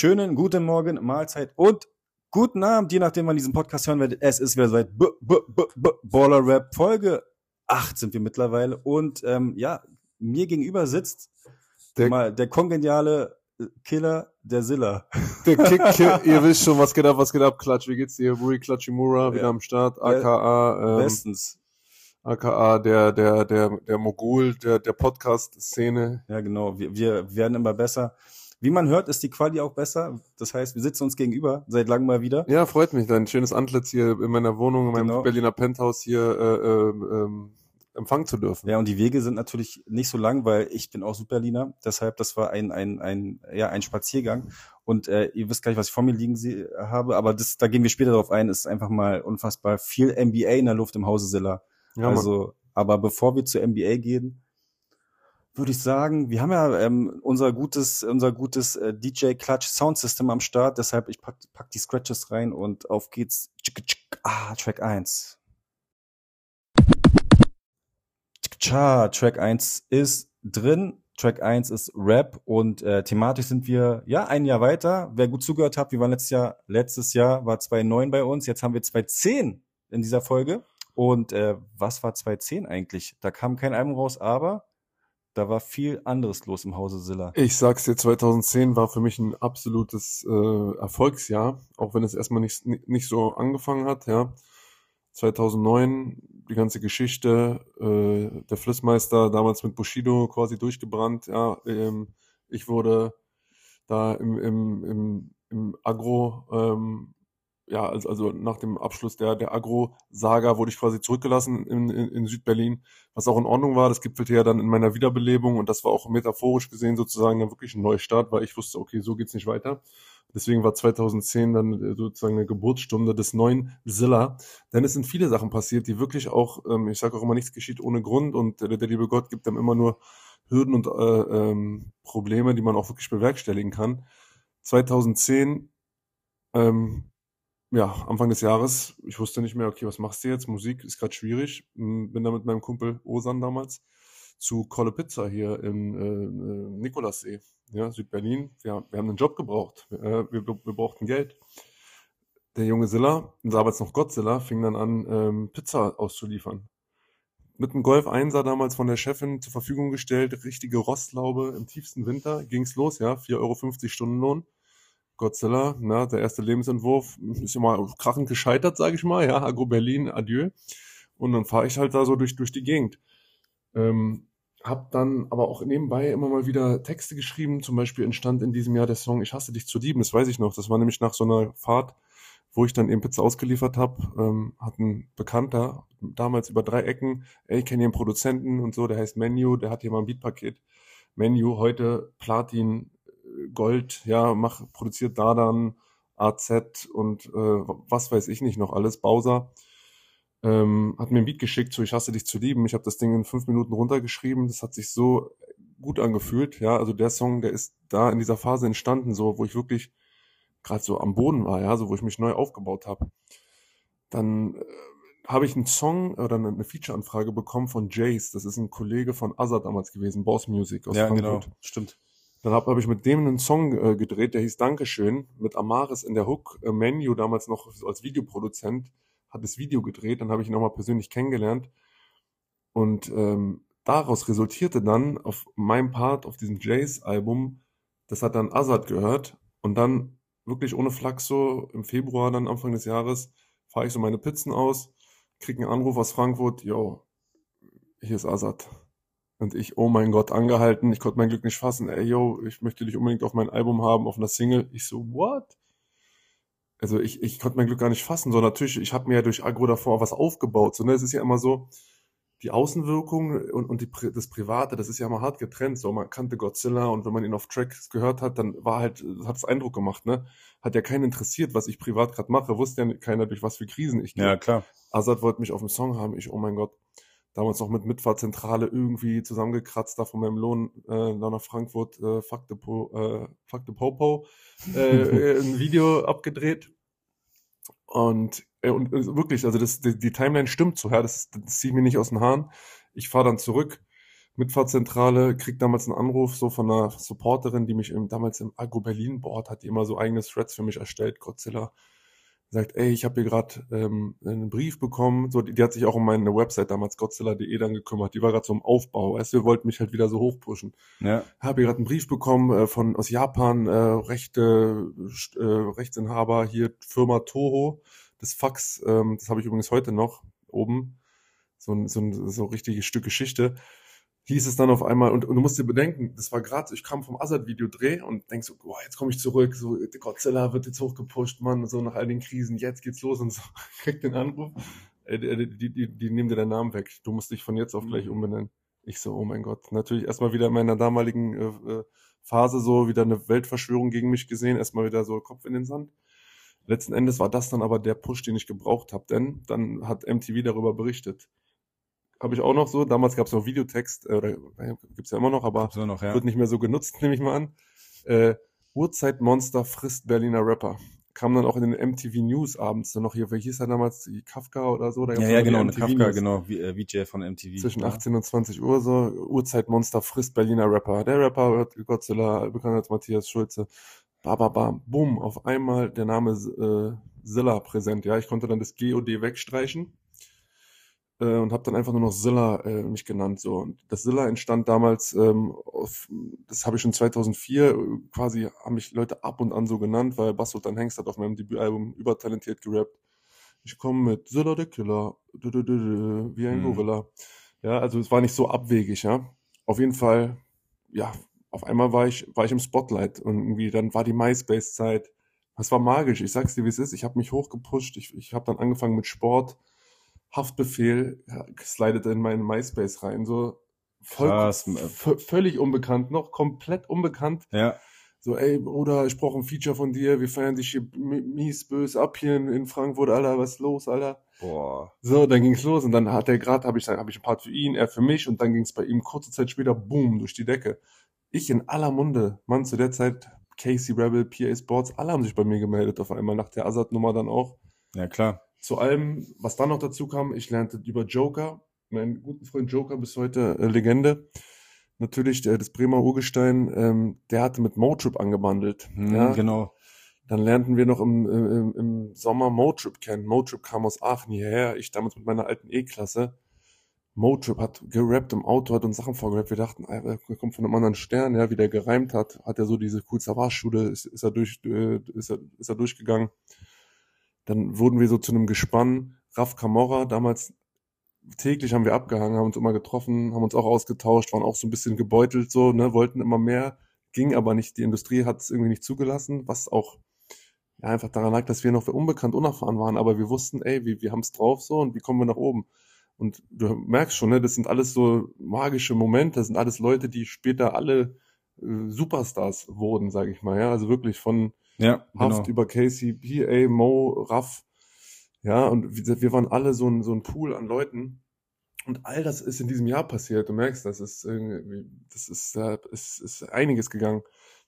schönen guten Morgen, Mahlzeit und guten Abend, je nachdem, wann diesen Podcast hören werdet. Es ist wieder soweit. B -b -b -b Baller Rap Folge 8 sind wir mittlerweile. Und ähm, ja, mir gegenüber sitzt Der- mal der kongeniale Killer der Silla. Der Kick, Kick, ihr wisst schon, was geht ab, was geht ab, Klatsch, wie geht's dir? Rui Klatschimura wieder Ja. am Start, aka, ähm, Bestens. aka der, der, der, der Mogul, der, der Podcast-Szene. Ja, genau. Wir, wir werden immer besser. Wie man hört, ist die Quali auch besser. Das heißt, wir sitzen uns gegenüber, seit langem mal wieder. Ja, freut mich, dein schönes Antlitz hier in meiner Wohnung, in meinem Genau. Berliner Penthouse hier, äh, ähm, ähm, empfangen zu dürfen. Ja, und die Wege sind natürlich nicht so lang, weil ich bin auch Südberliner. Deshalb, das war ein, ein, ein, ja, ein Spaziergang. Und äh, ihr wisst gleich, was ich vor mir liegen sie, habe, aber das, da gehen wir später drauf ein. Es ist einfach mal unfassbar viel NBA in der Luft im Hause Silla. Ja, Mann. also, aber bevor wir zur NBA gehen, würde ich sagen, wir haben ja ähm, unser gutes, unser gutes äh, DJ Clutch Sound System am Start. Deshalb, ich pack, pack die Scratches rein und auf geht's. Ah, Track 1. Tja, Track 1 ist drin. Track 1 ist Rap und äh, thematisch sind wir ja ein Jahr weiter. Wer gut zugehört hat, wir waren letztes Jahr, letztes Jahr war 2.9 bei uns, jetzt haben wir 2.10 in dieser Folge. Und äh, was war 2.10 eigentlich? Da kam kein Album raus, aber da war viel anderes los im Hause Silla. Ich sag's dir, 2010 war für mich ein absolutes äh, Erfolgsjahr, auch wenn es erstmal nicht, nicht so angefangen hat, ja. 2009, die ganze Geschichte, äh, der Flissmeister damals mit Bushido quasi durchgebrannt, ja. Ähm, ich wurde da im, im, im, im Agro, ähm, ja, also, also nach dem Abschluss der, der Agro-Saga wurde ich quasi zurückgelassen in, in, in Südberlin, was auch in Ordnung war. Das gipfelte ja dann in meiner Wiederbelebung und das war auch metaphorisch gesehen sozusagen dann wirklich ein Neustart, weil ich wusste, okay, so geht's nicht weiter. Deswegen war 2010 dann äh, sozusagen eine Geburtsstunde des neuen Zilla. Denn es sind viele Sachen passiert, die wirklich auch, ähm, ich sage auch immer, nichts geschieht ohne Grund und äh, der liebe Gott gibt einem immer nur Hürden und äh, ähm, Probleme, die man auch wirklich bewerkstelligen kann. 2010 ähm, ja, Anfang des Jahres, ich wusste nicht mehr, okay, was machst du jetzt? Musik ist gerade schwierig. M, Bin da mit meinem Kumpel Osan damals zu Kolle Pizza hier in äh, äh, Nikolassee, ja, Südberlin. Ja, wir haben einen Job gebraucht. Äh, wir, wir brauchten Geld. Der junge Silla, damals noch Godzilla, fing dann an, ähm, Pizza auszuliefern. Mit einem Golf 1er damals von der Chefin zur Verfügung gestellt, richtige Rostlaube im tiefsten Winter, ging's los, ja, 4,50 Euro Stundenlohn. Godzilla, na, der erste Lebensentwurf, ist mal krachend gescheitert, sage ich mal, ja, Agro Berlin, adieu. Und dann fahre ich halt da so durch, durch die Gegend. Ähm, hab dann aber auch nebenbei immer mal wieder Texte geschrieben, zum Beispiel entstand in diesem Jahr der Song Ich hasse dich zu lieben, das weiß ich noch, das war nämlich nach so einer Fahrt, wo ich dann eben Pizza ausgeliefert habe, ähm, hat ein Bekannter, damals über drei Ecken, ey, ich kenne einen Produzenten und so, der heißt Menu, der hat hier mal ein Beatpaket. Menu, heute Platin, Gold, ja, mach, produziert da dann AZ und äh, was weiß ich nicht noch alles, Bowser. Ähm, hat mir ein Beat geschickt, so ich hasse dich zu lieben. Ich habe das Ding in fünf Minuten runtergeschrieben. Das hat sich so gut angefühlt. Ja, also der Song, der ist da in dieser Phase entstanden, so wo ich wirklich gerade so am Boden war, ja, so wo ich mich neu aufgebaut habe. Dann äh, habe ich einen Song oder eine, eine Feature-Anfrage bekommen von Jace. Das ist ein Kollege von Azad damals gewesen, Boss Music aus Ja, Frankfurt. genau, stimmt. Dann habe hab ich mit dem einen Song äh, gedreht, der hieß Dankeschön, mit Amaris in der Hook. Äh, Menu damals noch als Videoproduzent hat das Video gedreht, dann habe ich ihn auch mal persönlich kennengelernt. Und ähm, daraus resultierte dann auf meinem Part auf diesem Jace-Album, das hat dann Azad gehört und dann wirklich ohne Flachs so im Februar, dann Anfang des Jahres, fahre ich so meine Pizzen aus, krieg einen Anruf aus Frankfurt, yo, hier ist Azad. Und ich, oh mein Gott, angehalten. Ich konnte mein Glück nicht fassen. Ey, yo, ich möchte dich unbedingt auf mein Album haben, auf einer Single. Ich so, what? Also ich, ich konnte mein Glück gar nicht fassen. So natürlich, ich habe mir ja durch Agro davor was aufgebaut. So, ne? Es ist ja immer so, die Außenwirkung und, und die, das Private, das ist ja immer hart getrennt. So, man kannte Godzilla und wenn man ihn auf Tracks gehört hat, dann war halt, hat es Eindruck gemacht, ne? Hat ja keinen interessiert, was ich privat gerade mache. Wusste ja keiner, durch was für Krisen ich gehe. Ja, klar. Azad wollte mich auf dem Song haben. Ich, oh mein Gott. Damals noch mit Mitfahrzentrale irgendwie zusammengekratzt, da von meinem Lohn äh, nach Frankfurt, äh, Fuck the, po, äh, Fuck the Popo, äh, ein Video abgedreht. Und, äh, und äh, wirklich, also das, die, die Timeline stimmt so, ja, das, das zieht mir nicht aus den Haaren. Ich fahre dann zurück Mitfahrzentrale, krieg damals einen Anruf so von einer Supporterin, die mich im, damals im Agro Berlin Board hat, die immer so eigene Threads für mich erstellt, Godzilla. Sagt, ey, ich habe hier gerade ähm, einen Brief bekommen, so die, die, hat sich auch um meine Website damals Godzilla.de dann gekümmert. Die war gerade so im Aufbau, weißt du, wollten mich halt wieder so hochpushen. Ja. Habe hier gerade einen Brief bekommen äh, von aus Japan, äh, Rechte äh, Rechtsinhaber hier Firma Toho, das Fax, ähm, das habe ich übrigens heute noch oben, so ein so, ein, so ein richtiges Stück Geschichte hieß es dann auf einmal, und, und du musst dir bedenken, das war gerade, ich kam vom Assad-Video-Dreh und denk so, boah, jetzt komme ich zurück, so, Godzilla wird jetzt hochgepusht, Mann, so nach all den Krisen, jetzt geht's los und so, krieg den Anruf, äh, die, die, die, die nehmen dir deinen Namen weg, du musst dich von jetzt auf gleich mhm. umbenennen. Ich so, oh mein Gott, natürlich erstmal wieder in meiner damaligen äh, äh, Phase so wieder eine Weltverschwörung gegen mich gesehen, erstmal wieder so Kopf in den Sand. Letzten Endes war das dann aber der Push, den ich gebraucht habe, denn dann hat MTV darüber berichtet habe ich auch noch so. Damals gab es noch Videotext, äh, oder gibt es ja immer noch, aber noch, ja. wird nicht mehr so genutzt, nehme ich mal an. Äh, Urzeitmonster frisst Berliner Rapper. Kam dann auch in den MTV News abends dann noch hier, wie hieß er damals, die Kafka oder so? Da ja, ja, genau, Kafka, News. genau, wie, äh, VJ von MTV. Zwischen ja. 18 und 20 Uhr so, Urzeitmonster frisst Berliner Rapper. Der Rapper hört Godzilla, bekannt als Matthias Schulze. Ba, ba, ba, bumm, auf einmal der Name äh, Zilla präsent. Ja, ich konnte dann das GOD wegstreichen äh, und habe dann einfach nur noch Zilla äh, mich genannt. So. Und das Zilla entstand damals, ähm, auf, das habe ich schon 2004, äh, quasi haben mich Leute ab und an so genannt, weil Basso dann Hengst hat auf meinem Debütalbum übertalentiert gerappt. Ich komme mit Zilla der Killer, du, du, du, wie ein mhm. Gorilla. Ja, also es war nicht so abwegig, ja. Auf jeden Fall, ja, auf einmal war ich, war ich im Spotlight und irgendwie dann war die MySpace-Zeit. Das war magisch. Ich sag's dir, wie es ist. Ich habe mich hochgepusht. Ich, ich habe dann angefangen mit Sport Haftbefehl slidet in meinen MySpace rein. So voll, Krass. völlig unbekannt, noch komplett unbekannt. Ja. So, ey, Bruder, ich brauche ein Feature von dir, wir feiern dich hier mies böse ab hier in, in Frankfurt, Alter, was ist los, Alter? Boah. So, dann ging's los und dann hat er gerade, habe ich, hab ich ein Part für ihn, er für mich und dann ging's bei ihm kurze Zeit später, boom, durch die Decke. Ich in aller Munde, Mann, zu der Zeit, Casey Rebel, PA Sports, alle haben sich bei mir gemeldet auf einmal, nach der Assad-Nummer dann auch. Ja, klar. Zu allem, was dann noch dazu kam, ich lernte über Joker, meinen guten Freund Joker bis heute äh, Legende. Natürlich äh, das Bremer Urgestein, ähm, der hatte mit Motrip angebandelt. Hm, ja, genau. Dann lernten wir noch im, im, im Sommer Motrip kennen. Motrip kam aus Aachen hierher, ich damals mit meiner alten E-Klasse. Motrip hat gerappt im Auto, hat uns Sachen vorgerappt. Wir dachten, er kommt von einem anderen Stern, ja, wie der gereimt hat, hat er so diese cool Savage-Schule, ist, ist, er durch, äh, ist, er, ist er durchgegangen. Dann wurden wir so zu einem Gespann. Raf Camorra, damals täglich haben wir abgehangen, haben uns immer getroffen, haben uns auch ausgetauscht, waren auch so ein bisschen gebeutelt, so, ne, wollten immer mehr, ging aber nicht. Die Industrie hat es irgendwie nicht zugelassen, was auch ja, einfach daran lag, dass wir noch unbekannt, unerfahren waren, aber wir wussten, ey, wir, wir haben es drauf so und wie kommen wir nach oben? Und du merkst schon, ne, das sind alles so magische Momente, das sind alles Leute, die später alle äh, Superstars wurden, sage ich mal, ja, also wirklich von ja, Haft genau. über Casey, PA, Mo, Raff. Ja, und wir waren alle so ein, so ein Pool an Leuten. Und all das ist in diesem Jahr passiert. Du merkst, das ist irgendwie, das ist, äh, ist, ist einiges gegangen.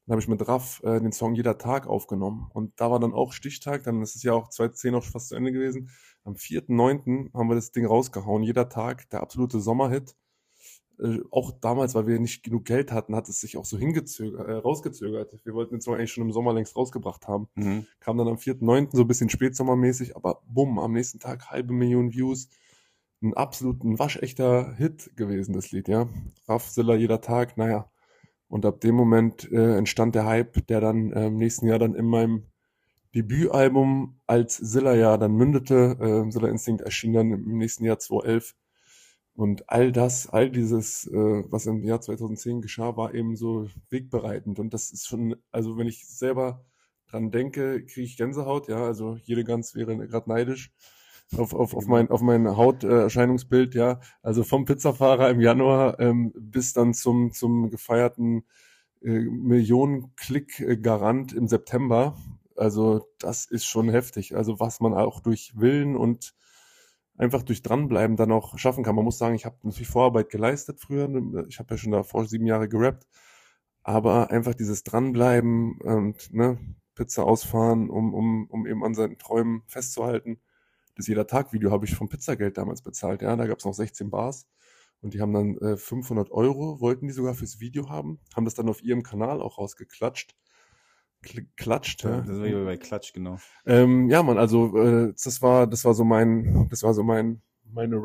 Dann habe ich mit Raff äh, den Song Jeder Tag aufgenommen. Und da war dann auch Stichtag, dann ist es ja auch 2010 auch fast zu Ende gewesen. Am 4.9. haben wir das Ding rausgehauen. Jeder Tag, der absolute Sommerhit äh, auch damals, weil wir nicht genug Geld hatten, hat es sich auch so hingezögert, äh, rausgezögert. Wir wollten den Song eigentlich schon im Sommer längst rausgebracht haben. Mhm. Kam dann am 4.9. so ein bisschen spätsommermäßig, aber bumm, am nächsten Tag halbe Million Views. Ein absolut ein waschechter Hit gewesen, das Lied, ja. Raff Siller jeder Tag, naja. Und ab dem Moment äh, entstand der Hype, der dann äh, im nächsten Jahr dann in meinem Debütalbum als Silla ja dann mündete. Äh, Silla Instinct erschien dann im nächsten Jahr 2011 und all das, all dieses, äh, was im Jahr 2010 geschah, war eben so wegbereitend. Und das ist schon, also wenn ich selber dran denke, kriege ich Gänsehaut, ja, also jede Gans wäre gerade neidisch auf, auf, auf mein, auf mein Hauterscheinungsbild, ja. Also vom Pizzafahrer im Januar ähm, bis dann zum, zum gefeierten äh, Millionen-Klick-Garant im September. Also das ist schon heftig. Also was man auch durch Willen und einfach durch dranbleiben dann auch schaffen kann. Man muss sagen, ich habe natürlich Vorarbeit geleistet früher. Ich habe ja schon davor sieben Jahre gerappt. Aber einfach dieses Dranbleiben und ne, Pizza ausfahren, um, um, um eben an seinen Träumen festzuhalten. Das jeder Tag Video habe ich vom Pizzageld damals bezahlt. Ja, da gab es noch 16 Bars. Und die haben dann äh, 500 Euro, wollten die sogar fürs Video haben, haben das dann auf ihrem Kanal auch rausgeklatscht. Kl klatscht, ja. Das war ja bei Klatsch, genau. Ähm, ja, man, also äh, das war, das war so mein, das war so mein, meine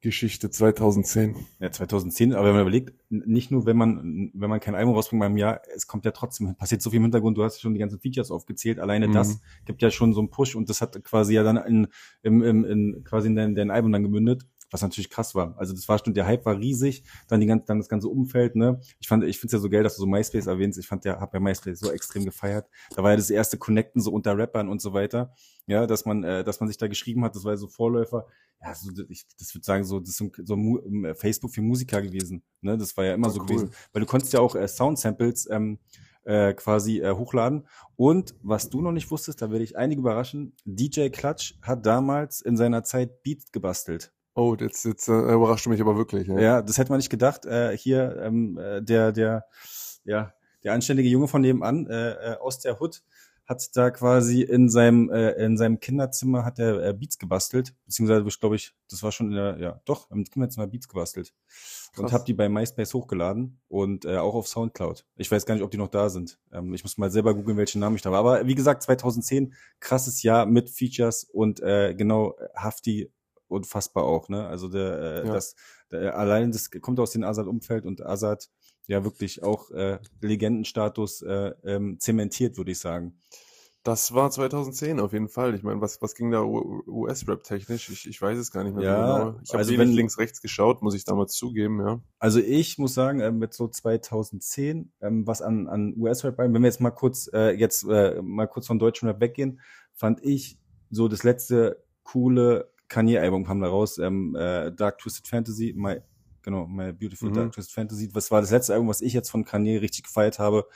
Rap-Geschichte 2010. Ja, 2010, aber wenn man überlegt, nicht nur, wenn man, wenn man kein Album rausbringt beim Jahr, es kommt ja trotzdem, passiert so viel im Hintergrund, du hast schon die ganzen Features aufgezählt, alleine Mhm. das gibt ja schon so einen Push und das hat quasi ja dann in, im, im, in, quasi in dein, dein Album dann gemündet, was natürlich krass war. Also das war schon, der Hype war riesig, dann die ganze, dann das ganze Umfeld, ne. Ich fand, ich find's ja so geil, dass du so MySpace erwähnst. Ich fand ja, hab ja MySpace so extrem gefeiert. Da war ja das erste Connecten so unter Rappern und so weiter. Ja, dass man, äh, dass man sich da geschrieben hat, das war ja so Vorläufer. Ja, so, ich, das würde sagen, so, das ist so, so ähm, Facebook für Musiker gewesen. Ne, das war ja immer Ah, so cool. gewesen. Weil du konntest ja auch äh, Sound-Samples ähm, äh, quasi äh, hochladen. Und was du noch nicht wusstest, da werde ich einige überraschen, DJ Clutch hat damals in seiner Zeit Beats gebastelt. Oh, jetzt, jetzt äh, überrascht du mich aber wirklich. Ja. Ja, das hätte man nicht gedacht. Äh, hier ähm, äh, der, der, ja, der anständige Junge von nebenan äh, äh, aus der Hood hat da quasi in seinem äh, in seinem Kinderzimmer hat er äh, Beats gebastelt, beziehungsweise ich glaube ich, das war schon in der, ja, doch im Kinderzimmer Beats gebastelt und Krass. habe die bei MySpace hochgeladen und äh, auch auf SoundCloud. Ich weiß gar nicht, ob die noch da sind. Ähm, ich muss mal selber googeln, welchen Namen ich da war. Aber wie gesagt, 2010 krasses Jahr mit Features und äh, genau Hafti unfassbar auch, ne? Also der, äh, Ja. das der, allein das kommt aus dem Azad-Umfeld und Azad ja wirklich auch äh, Legendenstatus äh, ähm, zementiert, würde ich sagen. Das war 2010 auf jeden Fall. Ich meine, was, was ging da US-Rap technisch? Ich, ich weiß es gar nicht mehr Ja, so genau. Ich habe also wenig wenn- links, rechts geschaut, muss ich damals zugeben, ja. Also ich muss sagen, ähm, mit so 2010, ähm, was an, an US-Rap, wenn wir jetzt mal kurz äh, jetzt äh, mal kurz von deutschen Rap weggehen, fand ich so das letzte coole Kanye-Album kam da raus, ähm, äh, Dark Twisted Fantasy, my, genau, My Beautiful Mhm. Dark Twisted Fantasy. Was war das letzte Album, was ich jetzt von Kanye richtig gefeiert habe?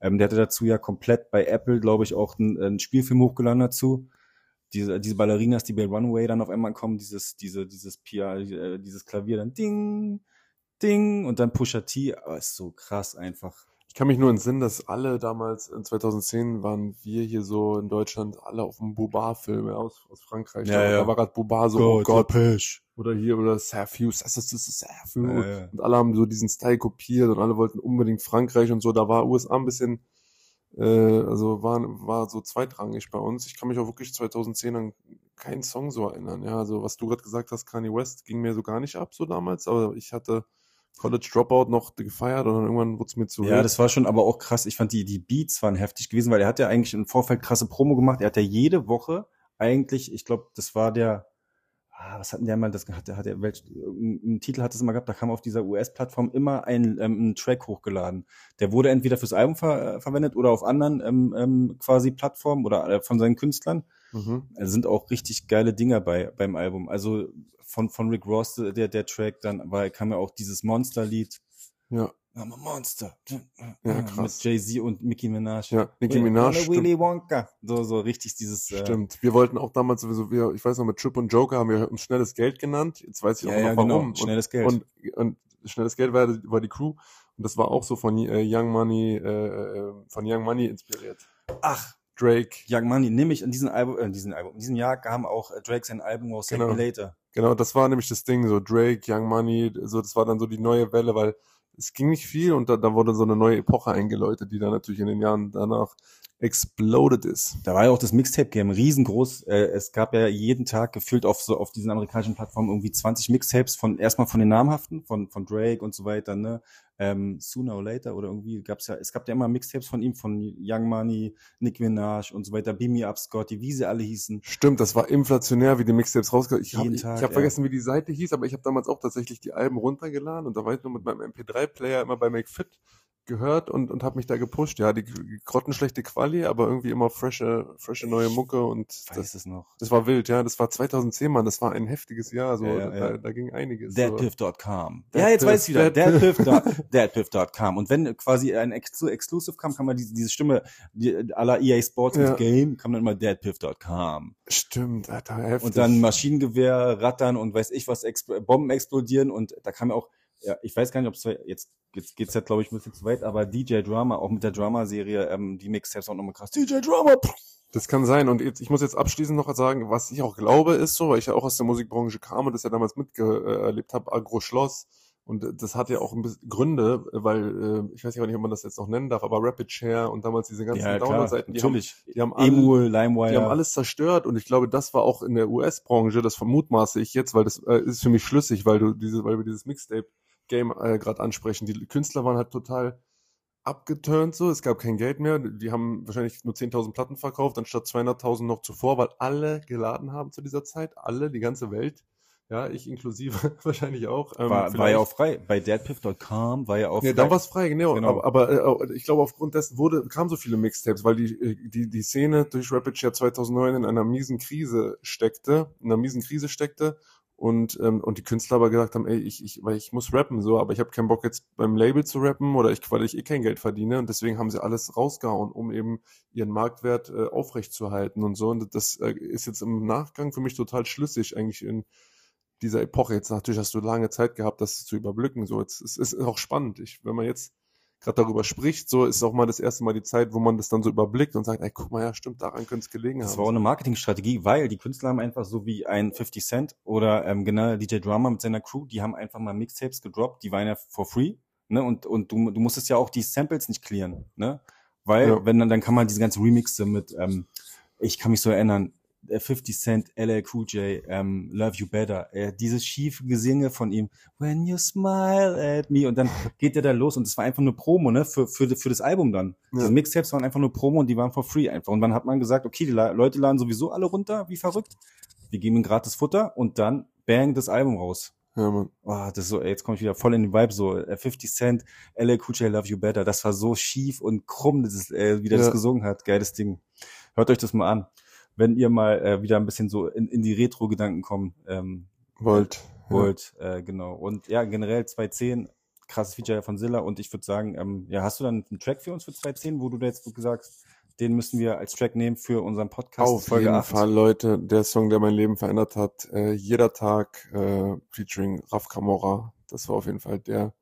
Ähm, der hatte dazu ja komplett bei Apple, glaube ich, auch einen, einen Spielfilm hochgeladen dazu. Diese, diese Ballerinas, die bei Runway dann auf einmal kommen, dieses, diese, dieses Pia, äh, dieses Klavier dann Ding, Ding und dann Pusha T, aber ist so krass einfach. Ich kann mich nur entsinnen, dass alle damals in 2010 waren wir hier so in Deutschland alle auf dem Boba-Film ja, aus, aus Frankreich. Ja, da, ja. da war gerade Boba so, oh Gott. Pesch. Oder hier, oder Surfuse, das ist, das ist Surfuse. Ja, ja. Und alle haben so diesen Style kopiert und alle wollten unbedingt Frankreich und so. Da war USA ein bisschen, äh, also war, war so zweitrangig bei uns. Ich kann mich auch wirklich 2010 an keinen Song so erinnern. Ja, also was du gerade gesagt hast, Kanye West ging mir so gar nicht ab so damals, aber ich hatte College Dropout noch gefeiert und dann irgendwann wurde es mir zu Ja, das war schon aber auch krass. Ich fand die, die Beats waren heftig gewesen, weil er hat ja eigentlich im Vorfeld krasse Promo gemacht. Er hat ja jede Woche eigentlich, ich glaube, das war der, ah, was hat denn der mal, das hat, der hat der, welch, einen Titel hat es immer gehabt, da kam auf dieser US-Plattform immer ein, ähm, ein Track hochgeladen. Der wurde entweder fürs Album ver, äh, verwendet oder auf anderen ähm, ähm, quasi Plattformen oder äh, von seinen Künstlern. Mhm. Es sind auch richtig geile Dinger bei beim Album. Also von von Rick Ross der der Track, dann war kam ja auch dieses Monster-Lied. Ja, I'm a Monster. Ja, Mit krass. Jay-Z und Nicki Minaj. ja, Nicki Willy- Minaj. Stimmt. Willy Wonka. So, so richtig dieses. Äh, Stimmt. Wir wollten auch damals sowieso, wir, ich weiß noch, mit Trip und Joker haben wir uns schnelles Geld genannt. Jetzt weiß ich auch Ja, noch ja, warum. genau. Und- Schnelles Geld. Und, und schnelles Geld war, war die Crew. Und das war auch so von äh, Young Money, äh, äh, von Young Money inspiriert. Ach, Drake. Young Money. Nämlich in diesem Album, äh, in diesem Album, in diesem Jahr kam auch äh, Drake sein Album raus, Thank Genau. Later. Genau, das war nämlich das Ding, so Drake, Young Money, so das war dann so die neue Welle, weil es ging nicht viel und da, da wurde so eine neue Epoche eingeläutet, die dann natürlich in den Jahren danach exploded ist. Da war ja auch das Mixtape-Game riesengroß. Äh, es gab ja jeden Tag gefühlt auf so auf diesen amerikanischen Plattformen irgendwie 20 Mixtapes von erstmal von den namhaften, von von Drake und so weiter, ne? Ähm, Sooner or Later oder irgendwie gab's ja, es gab ja immer Mixtapes von ihm, von Young Money, Nick Minaj und so weiter, Beam Me Up, Scotty, wie sie alle hießen. Stimmt, das war inflationär, wie die Mixtapes rausgekommen Ich habe hab ja. vergessen, wie die Seite hieß, aber ich habe damals auch tatsächlich die Alben runtergeladen und da war ich nur mit meinem MP3-Player immer bei McFit gehört und, und habe mich da gepusht. Ja, die, grottenschlechte Quali, aber irgendwie immer frische, frische neue Mucke und das, es noch. das war wild, ja. Das war 2010, Mann. Das war ein heftiges Jahr. So, Ja, ja, da, ja. da ging einiges. Deadpiff.com. Dead Ja, jetzt Piff, weiß ich wieder. Dead Piff. Deadpiff. Deadpiff.com. Und wenn quasi ein Exclu Exclusive kam, kann man diese, diese Stimme die, à la EA Sports mit Game, kam dann immer Deadpiff.com. Stimmt, Alter, heftig. Und dann Maschinengewehr, Rattern und weiß ich was, Bomben explodieren und da kam ja auch, ja, ich weiß gar nicht, ob es jetzt, jetzt geht's ja glaube ich ein bisschen zu weit, aber DJ Drama, auch mit der Drama-Serie, ähm, die Mixtapes auch nochmal krass. DJ Drama, Das kann sein. Und jetzt, ich muss jetzt abschließend noch sagen, was ich auch glaube, ist so, weil ich ja auch aus der Musikbranche kam und das ja damals miterlebt habe, Agro-Schloss. Und das hat ja auch ein bisschen Gründe, weil, äh, ich weiß nicht, ob man das jetzt noch nennen darf, aber Rapid Share und damals diese ganzen Ja, Download-Seiten, die haben, die haben alle, Emul, LimeWire. die haben alles zerstört und ich glaube, das war auch in der US-Branche, das vermutmaße ich jetzt, weil das äh, ist für mich schlüssig, weil du diese, weil wir dieses Mixtape-Game äh, gerade ansprechen. Die Künstler waren halt total abgeturnt so, es gab kein Geld mehr, die haben wahrscheinlich nur 10.000 Platten verkauft, anstatt 200.000 noch zuvor, weil alle geladen haben zu dieser Zeit, alle, die ganze Welt, ja, ich inklusive wahrscheinlich auch. Ähm, war, war ja auch frei. Bei deadpiff.com war ja auch frei. dann war es frei, genau. Genau. Aber, aber äh, ich glaube, aufgrund dessen wurde, kamen so viele Mixtapes, weil die, äh, die, die Szene durch Rapid Share 2009 in einer miesen Krise steckte, in einer miesen Krise steckte und, ähm, und die Künstler aber gesagt haben, ey, ich, ich, weil ich muss rappen, so, aber ich habe keinen Bock jetzt beim Label zu rappen oder ich, weil ich eh kein Geld verdiene und deswegen haben sie alles rausgehauen, um eben ihren Marktwert äh, aufrechtzuerhalten und so. Und das äh, ist jetzt im Nachgang für mich total schlüssig eigentlich in dieser Epoche. Jetzt natürlich hast du lange Zeit gehabt, das zu überblicken. So, jetzt es ist auch spannend. Ich, wenn man jetzt gerade darüber spricht, so ist auch mal das erste Mal die Zeit, wo man das dann so überblickt und sagt, ey, guck mal, ja, stimmt, daran könnte es gelegen Das haben. war auch eine Marketingstrategie, weil die Künstler haben einfach so wie ein 50 Cent oder ähm, genau DJ Drummer mit seiner Crew, die haben einfach mal Mixtapes gedroppt, die waren ja for free, ne? Und und du du musstest ja auch die Samples nicht clearen, ne? Weil Ja. wenn dann dann kann man diese ganzen Remixe mit ähm, ich kann mich so erinnern, 50 Cent, LL Cool J, ähm, Love You Better, äh, dieses schiefe Gesinge von ihm, When you smile at me und dann geht der da los und es war einfach nur Promo, ne, für für für das Album dann. Ja. Diese Mixtapes waren einfach nur Promo und die waren for free einfach. Und dann hat man gesagt, okay, die La- Leute laden sowieso alle runter, wie verrückt. Wir geben ihnen gratis Futter und dann bang das Album raus. Ja, Mann. Oh, das ist so, ey, jetzt komme ich wieder voll in den Vibe, so äh, 50 Cent, LL Cool J, Love You Better. Das war so schief und krumm, das ist, äh, wie der Ja. das gesungen hat. Geiles Ding. Hört euch das mal an. Wenn ihr mal äh, wieder ein bisschen so in, in die Retro-Gedanken kommen ähm, Wollt. wollt. Äh, genau. Und ja, generell 210, krasses Feature von Zilla. Und ich würde sagen, ähm, ja, hast du dann einen Track für uns für 210, wo du da jetzt sagst, den müssen wir als Track nehmen für unseren Podcast? Auf jeden 8? Fall, Leute, der Song, der mein Leben verändert hat, äh, jeder Tag, äh, featuring Raf Kamora. Das war auf jeden Fall der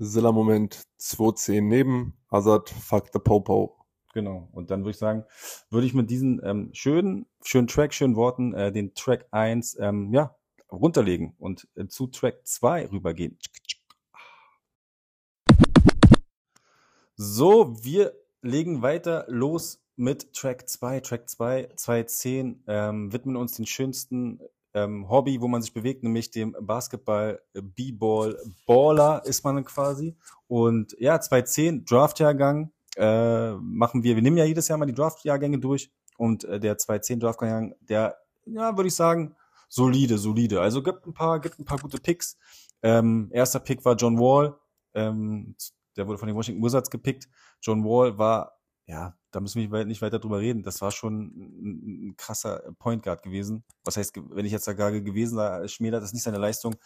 Zilla-Moment 210 neben Azad Fuck the Popo. Genau. Und dann würde ich sagen, würde ich mit diesen ähm, schönen, schönen Track, schönen Worten äh, den Track 1 ähm, ja, runterlegen und äh, zu Track 2 rübergehen. So, wir legen weiter los mit Track 2. Track 2, 210, ähm, widmen uns den schönsten ähm, Hobby, wo man sich bewegt, nämlich dem Basketball, äh, B-Ball, Baller ist man quasi. Und ja, 210, Draftjahrgang, äh, machen wir, wir nehmen ja jedes Jahr mal die Draftjahrgänge durch und äh, der 210 Draftjahrgang, der, ja, würde ich sagen, solide, solide. Also gibt ein paar, gibt ein paar gute Picks. Ähm, erster Pick war John Wall, ähm, der wurde von den Washington Wizards gepickt. John Wall war, ja, da müssen wir nicht weiter drüber reden. Das war schon ein, ein krasser Point Guard gewesen. Was heißt, wenn ich jetzt sage gewesen, da schmälert das nicht seine Leistung.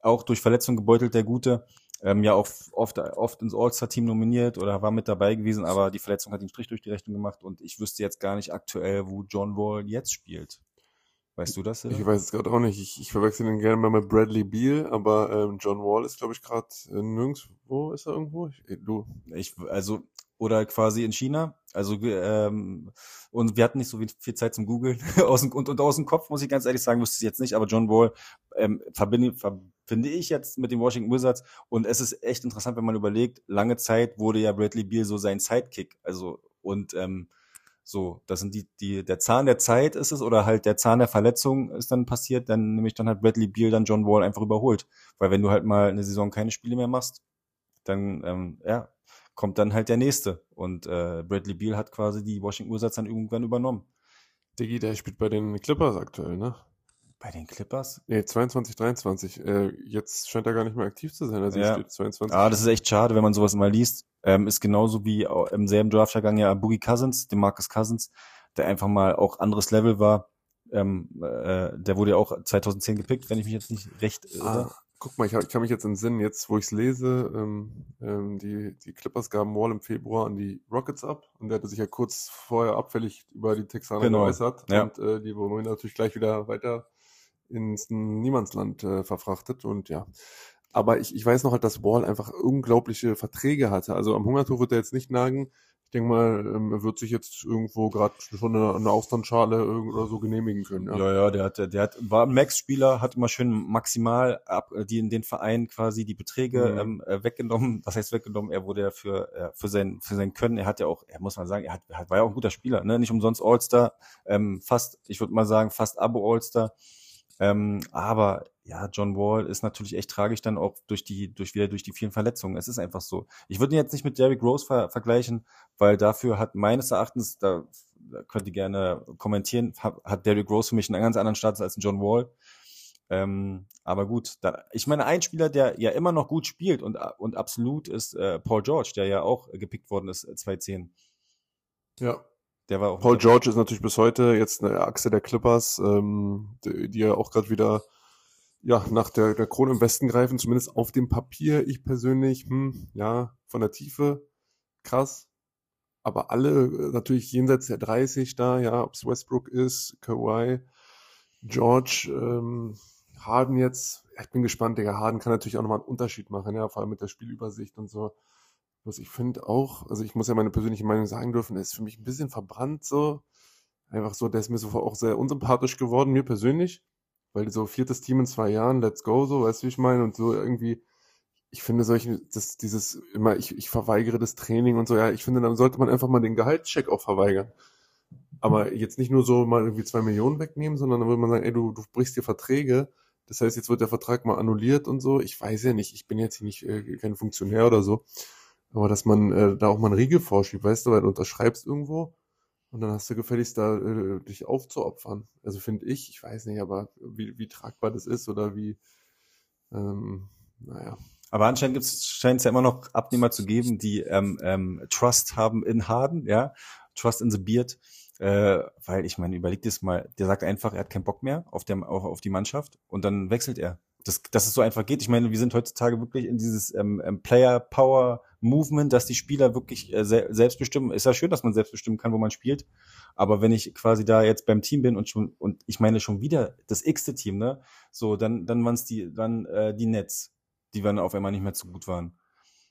Auch durch Verletzung gebeutelt, der Gute. Ähm, ja, auch oft, oft ins All-Star-Team nominiert oder war mit dabei gewesen, aber die Verletzung hat ihn Strich durch die Rechnung gemacht und ich wüsste jetzt gar nicht aktuell, wo John Wall jetzt spielt. Weißt du das? Ich Sil? weiß es gerade auch nicht. Ich, ich verwechsel ihn gerne mal mit Bradley Beal, aber ähm, John Wall ist, glaube ich, gerade äh, nirgendwo. Ist er irgendwo? Ich, äh, du. Ich, also, oder quasi in China. Also, ähm, und wir hatten nicht so viel, Zeit zum Googeln. dem, und, und aus dem Kopf, muss ich ganz ehrlich sagen, wusste ich jetzt nicht, aber John Wall ähm, verbinde, verbinde ich jetzt mit den Washington Wizards. Und es ist echt interessant, wenn man überlegt, lange Zeit wurde ja Bradley Beal so sein Sidekick. Also, und ähm, so, das sind die, die, der Zahn der Zeit ist es, oder halt der Zahn der Verletzung ist dann passiert, dann nämlich dann hat Bradley Beal dann John Wall einfach überholt. Weil wenn du halt mal eine Saison keine Spiele mehr machst, dann, ähm, ja, kommt dann halt der nächste. Und äh, Bradley Beal hat quasi die Washington Wizards dann irgendwann übernommen. Diggi, der spielt bei den Clippers aktuell, ne? Bei den Clippers? Nee, 22, 23. Äh, jetzt scheint er gar nicht mehr aktiv zu sein. Also Ja. hier steht 22. Ah, das ist echt schade, wenn man sowas immer liest. Ähm, ist genauso wie im selben Draftjahrgang ja Boogie Cousins, dem Marcus Cousins, der einfach mal auch anderes Level war. Ähm, äh, der wurde ja auch 2010 gepickt, wenn ich mich jetzt nicht recht irre. Ah, guck mal, ich, hab, ich kann mich jetzt entsinnen, jetzt wo ich es lese, ähm, ähm, die, die Clippers gaben Wall im Februar an die Rockets ab und der hatte sich ja kurz vorher abfällig über die Texaner Genau, geäußert ja. und äh, die wurden natürlich gleich wieder weiter ins Niemandsland äh, verfrachtet und ja. Aber ich, ich weiß noch halt, dass Wall einfach unglaubliche Verträge hatte. Also am Hungertuch wird er jetzt nicht nagen. ich denke mal, ähm, er wird sich jetzt irgendwo gerade schon eine, eine Austernschale oder so genehmigen können. Ja, ja, ja der hat, der hat, war ein Max-Spieler, hat immer schön maximal ab, die in den Verein quasi die Beträge mhm. ähm, äh, weggenommen. Was heißt weggenommen? Er wurde ja für, äh, für sein, für sein Können. Er hat ja auch, er muss man sagen, er hat, er war ja auch ein guter Spieler, ne? Nicht umsonst All-Star, ähm, fast, ich würde mal sagen, fast Abo All-Star. Ähm, aber ja, John Wall ist natürlich echt tragisch dann auch durch die, durch wieder durch die vielen Verletzungen. Es ist einfach so. Ich würde ihn jetzt nicht mit Derrick Rose ver vergleichen, weil dafür hat meines Erachtens, da, da könnt ihr gerne kommentieren, hat, Derrick Rose für mich einen ganz anderen Status als ein John Wall. Ähm, aber gut, da, ich meine, ein Spieler, der ja immer noch gut spielt und, und absolut ist äh, Paul George, der ja auch gepickt worden ist, 2010. Äh, ja, der war auch Paul George ist natürlich bis heute jetzt eine Achse der Clippers, ähm, die, die ja auch gerade wieder ja, nach der, der Krone im Westen greifen, zumindest auf dem Papier. Ich persönlich, hm, ja, von der Tiefe, krass. Aber alle äh, natürlich jenseits der 30 da, ja, ob es Westbrook ist, Kawhi, George, ähm, Harden jetzt. Ich bin gespannt, Digga. Harden kann natürlich auch nochmal einen Unterschied machen, ja, vor allem mit der Spielübersicht und so. Was ich finde auch, also ich muss ja meine persönliche Meinung sagen dürfen, ist für mich ein bisschen verbrannt so. Einfach so, der ist mir so auch sehr unsympathisch geworden, mir persönlich. Weil so viertes Team in zwei Jahren, let's go, so, weißt du, wie ich meine? Und so irgendwie, ich finde solche, das, dieses, immer, ich, ich verweigere das Training und so, ja, ich finde, dann sollte man einfach mal den Gehaltscheck auch verweigern. Aber jetzt nicht nur so mal irgendwie zwei Millionen wegnehmen, sondern dann würde man sagen, ey, du, du brichst dir Verträge. Das heißt, jetzt wird der Vertrag mal annulliert und so. Ich weiß ja nicht, ich bin jetzt hier nicht äh, kein Funktionär oder so. Aber dass man äh, da auch mal einen Riegel vorschiebt, weißt du, weil du unterschreibst irgendwo und dann hast du gefälligst da äh, dich aufzuopfern. Also finde ich, ich weiß nicht, aber wie, wie tragbar das ist oder wie, ähm, naja. Aber anscheinend scheint es ja immer noch Abnehmer zu geben, die ähm, ähm, Trust haben in Harden, ja, Trust in the Beard. Äh, weil ich meine, überleg dir mal, der sagt einfach, er hat keinen Bock mehr auf, der, auf, auf die Mannschaft und dann wechselt er das, dass es so einfach geht. Ich meine, wir sind heutzutage wirklich in dieses ähm, ähm, Player Power Movement, dass die Spieler wirklich äh, se selbst bestimmen. Ist ja schön, dass man selbst bestimmen kann, wo man spielt. Aber wenn ich quasi da jetzt beim Team bin und schon und ich meine schon wieder das x-te Team, ne, so dann dann waren es die dann äh, die Nets, die dann auf einmal nicht mehr zu gut waren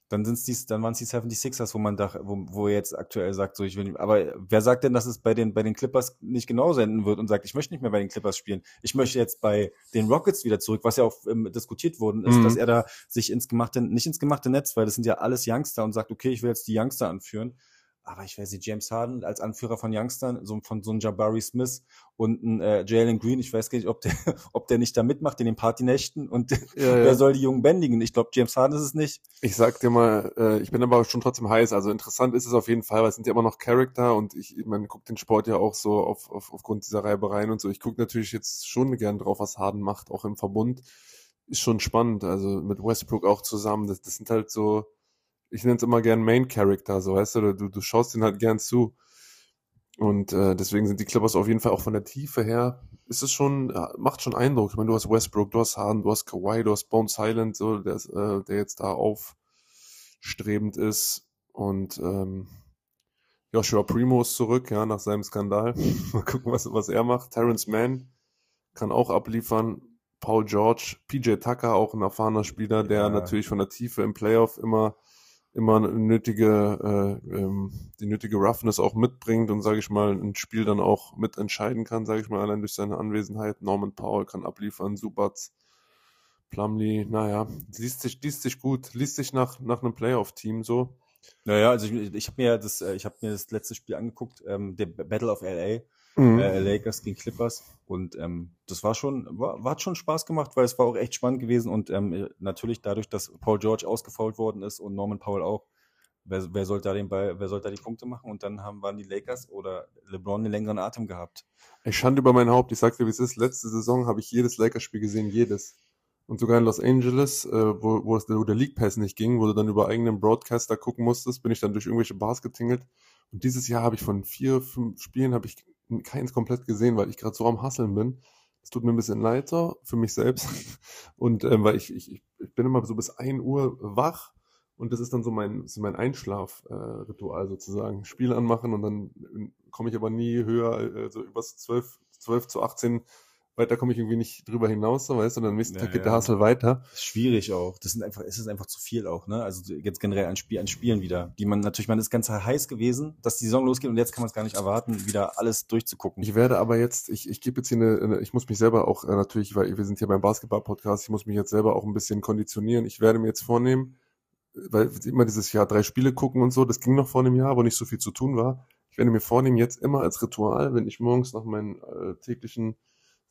dann sind's die, dann waren es die 76ers, wo man da, wo, wo er jetzt aktuell sagt, so ich will nicht, aber wer sagt denn, dass es bei den, bei den Clippers nicht genauso enden wird und sagt, ich möchte nicht mehr bei den Clippers spielen. Ich möchte jetzt bei den Rockets wieder zurück, was ja auch ähm, diskutiert worden ist, mhm. dass er da sich ins gemachte, nicht ins gemachte Netz, weil das sind ja alles Youngster und sagt, okay, ich will jetzt die Youngster anführen aber ich weiß nicht, James Harden als Anführer von Youngstern, so von so einem Jabari Smith und ein äh, Jalen Green, ich weiß gar nicht, ob der, ob der nicht da mitmacht in den Partynächten und ja, wer ja. soll die Jungen bändigen? Ich glaube, James Harden ist es nicht. Ich sag dir mal, äh, ich bin aber schon trotzdem heiß. Also interessant ist es auf jeden Fall, weil es sind ja immer noch Charakter und ich, man guckt den Sport ja auch so auf, auf, aufgrund dieser Reibereien und so. Ich gucke natürlich jetzt schon gern drauf, was Harden macht, auch im Verbund. Ist schon spannend, also mit Westbrook auch zusammen. Das, das sind halt so, ich nenne es immer gern Main Character, so weißt du, du, du schaust den halt gern zu. Und äh, deswegen sind die Clippers auf jeden Fall auch von der Tiefe her, ist es schon, ja, macht schon Eindruck. Ich meine, du hast Westbrook, du hast Harden, du hast Kawhi, du hast Bone Silent, so, der, äh, der jetzt da aufstrebend ist. Und ähm, Joshua Primo ist zurück, ja, nach seinem Skandal. Mal gucken, was, was er macht. Terrence Mann kann auch abliefern. Paul George, PJ Tucker, auch ein erfahrener Spieler, der ja. natürlich von der Tiefe im Playoff immer immer nötige, äh, ähm, die nötige Roughness auch mitbringt und, sage ich mal, ein Spiel dann auch mitentscheiden kann, sage ich mal, allein durch seine Anwesenheit. Norman Powell kann abliefern, Subats, Plumlee, naja, liest sich, liest sich gut, liest sich nach, nach einem Playoff-Team so. Naja, also ich, ich habe mir das, äh, ich habe mir das letzte Spiel angeguckt, ähm, der Battle of LA mhm. äh, Lakers gegen Clippers. Und ähm, das war schon, war, war, hat schon Spaß gemacht, weil es war auch echt spannend gewesen. Und ähm, natürlich dadurch, dass Paul George ausgefault worden ist und Norman Powell auch, wer, wer sollte da den Ball, wer sollte da die Punkte machen? Und dann haben, waren die Lakers oder LeBron einen längeren Atem gehabt. Ich schande über mein Haupt, ich sag dir, wie es ist. Letzte Saison habe ich jedes Lakers-Spiel gesehen, jedes. Und sogar in Los Angeles, äh, wo, wo, es, wo der League Pass nicht ging, wo du dann über eigenen Broadcaster gucken musstest, bin ich dann durch irgendwelche Bars getingelt. Und dieses Jahr habe ich von vier, fünf Spielen habe ich keins komplett gesehen, weil ich gerade so am Hasseln bin. Es tut mir ein bisschen leid für mich selbst. Und ähm, weil ich, ich, ich bin immer so bis ein Uhr wach und das ist dann so mein, so mein Einschlafritual äh, sozusagen. Spiel anmachen und dann komme ich aber nie höher, äh, so übers 12, 12 zu 18 weiter komme ich irgendwie nicht drüber hinaus, so, weißt du, und am nächsten Ja, Tag geht ja. der Hustle weiter. Ist schwierig auch. Das sind einfach, es ist einfach zu viel auch, ne? Also jetzt generell an, Spiel, an Spielen wieder, die man natürlich, man ist ganz heiß gewesen, dass die Saison losgeht und jetzt kann man es gar nicht erwarten, wieder alles durchzugucken. Ich werde aber jetzt, ich, ich gebe jetzt hier eine, eine, ich muss mich selber auch äh, natürlich, weil wir sind hier beim Basketball-Podcast, ich muss mich jetzt selber auch ein bisschen konditionieren. Ich werde mir jetzt vornehmen, weil immer dieses Jahr drei Spiele gucken und so, das ging noch vor einem Jahr, wo nicht so viel zu tun war. Ich werde mir vornehmen, jetzt immer als Ritual, wenn ich morgens nach meinen äh, täglichen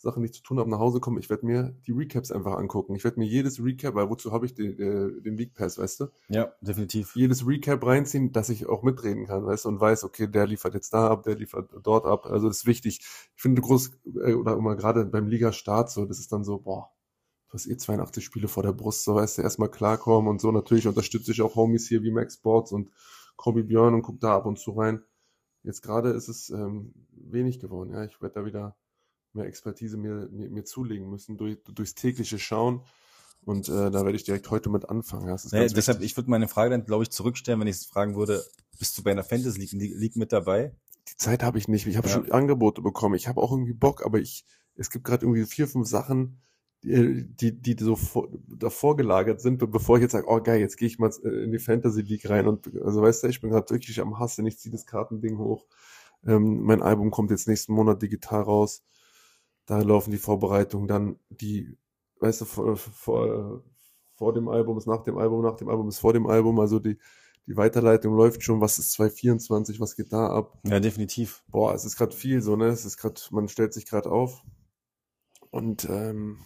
Sachen, die ich zu tun habe, nach Hause komme, ich werde mir die Recaps einfach angucken. Ich werde mir jedes Recap, weil wozu habe ich den, äh, den League Pass, weißt du? ja, definitiv. jedes Recap reinziehen, dass ich auch mitreden kann, weißt du, und weiß, okay, der liefert jetzt da ab, der liefert dort ab. Also das ist wichtig. Ich finde groß, äh, oder immer gerade beim Ligastart so, das ist dann so, boah, du hast eh 82 Spiele vor der Brust, so weißt du, erstmal klarkommen und so. Natürlich unterstütze ich auch Homies hier wie Max Sports und Kobe Björn und guck da ab und zu rein. Jetzt gerade ist es ähm, wenig geworden, ja. Ich werde da wieder mehr Expertise mir, mir, mir zulegen müssen durch, durchs tägliche Schauen. Und äh, da werde ich direkt heute mit anfangen. Das ganz deshalb, ich würde meine Frage dann, glaube ich, zurückstellen, wenn ich es fragen würde, bist du bei einer Fantasy League, League mit dabei? die Zeit habe ich nicht. Ich habe Ja. schon Angebote bekommen. Ich habe auch irgendwie Bock, aber ich, es gibt gerade irgendwie vier, fünf Sachen, die, die, die so vor, davor gelagert sind, be- bevor ich jetzt sage, oh geil, jetzt gehe ich mal äh, in die Fantasy League rein. Und also weißt du, ich bin gerade wirklich am Hassen, ich ziehe das Kartending hoch. Ähm, mein Album kommt jetzt nächsten Monat digital raus. Da laufen die Vorbereitungen, dann die, weißt du, vor, vor, vor dem Album ist nach dem Album, nach dem Album ist vor dem Album. Also die, die Weiterleitung läuft schon. Was ist 2024? Was geht da ab? Ja, definitiv. boah, es ist gerade viel so, ne? Es ist gerade, man stellt sich gerade auf. Und ähm,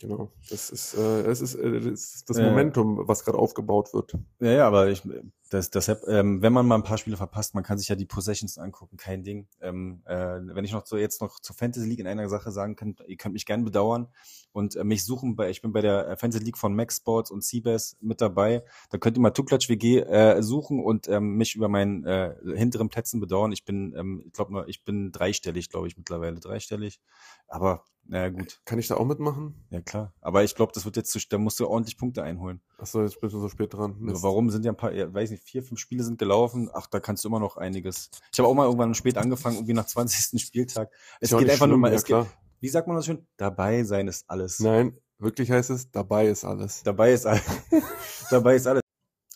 genau, das ist, äh, es ist, äh, das, ist das. Momentum, was gerade aufgebaut wird. Ja, ja, aber ich, das, deshalb, ähm, wenn man mal ein paar Spiele verpasst, man kann sich ja die Possessions angucken, kein Ding. Ähm, äh, wenn ich noch so jetzt noch zur Fantasy League in einer Sache sagen kann, ihr könnt mich gerne bedauern und äh, mich suchen bei, ich bin bei der äh, Fantasy League von Max Sports und Seabass mit dabei. Da könnt ihr mal Tuklatsch WG äh, suchen und ähm, mich über meinen äh, hinteren Plätzen bedauern. Ich bin, ähm, ich glaube, ich bin dreistellig, glaube ich, mittlerweile dreistellig. Aber naja, gut, Kann ich da auch mitmachen? ja klar. Aber ich glaube, das wird jetzt zu, da musst du ordentlich Punkte einholen. Achso, jetzt bist du so spät dran. Mist. Warum sind ja ein paar, ja, weiß nicht, vier, fünf Spiele sind gelaufen. Ach, da kannst du immer noch einiges. Ich habe auch mal irgendwann spät angefangen, irgendwie nach 20. Spieltag. Es ja geht einfach nur schlimm, mal, ja, es geht, klar. wie sagt man das schön? Dabei sein ist alles. Nein, wirklich heißt es, dabei ist alles. Dabei ist alles. dabei ist alles.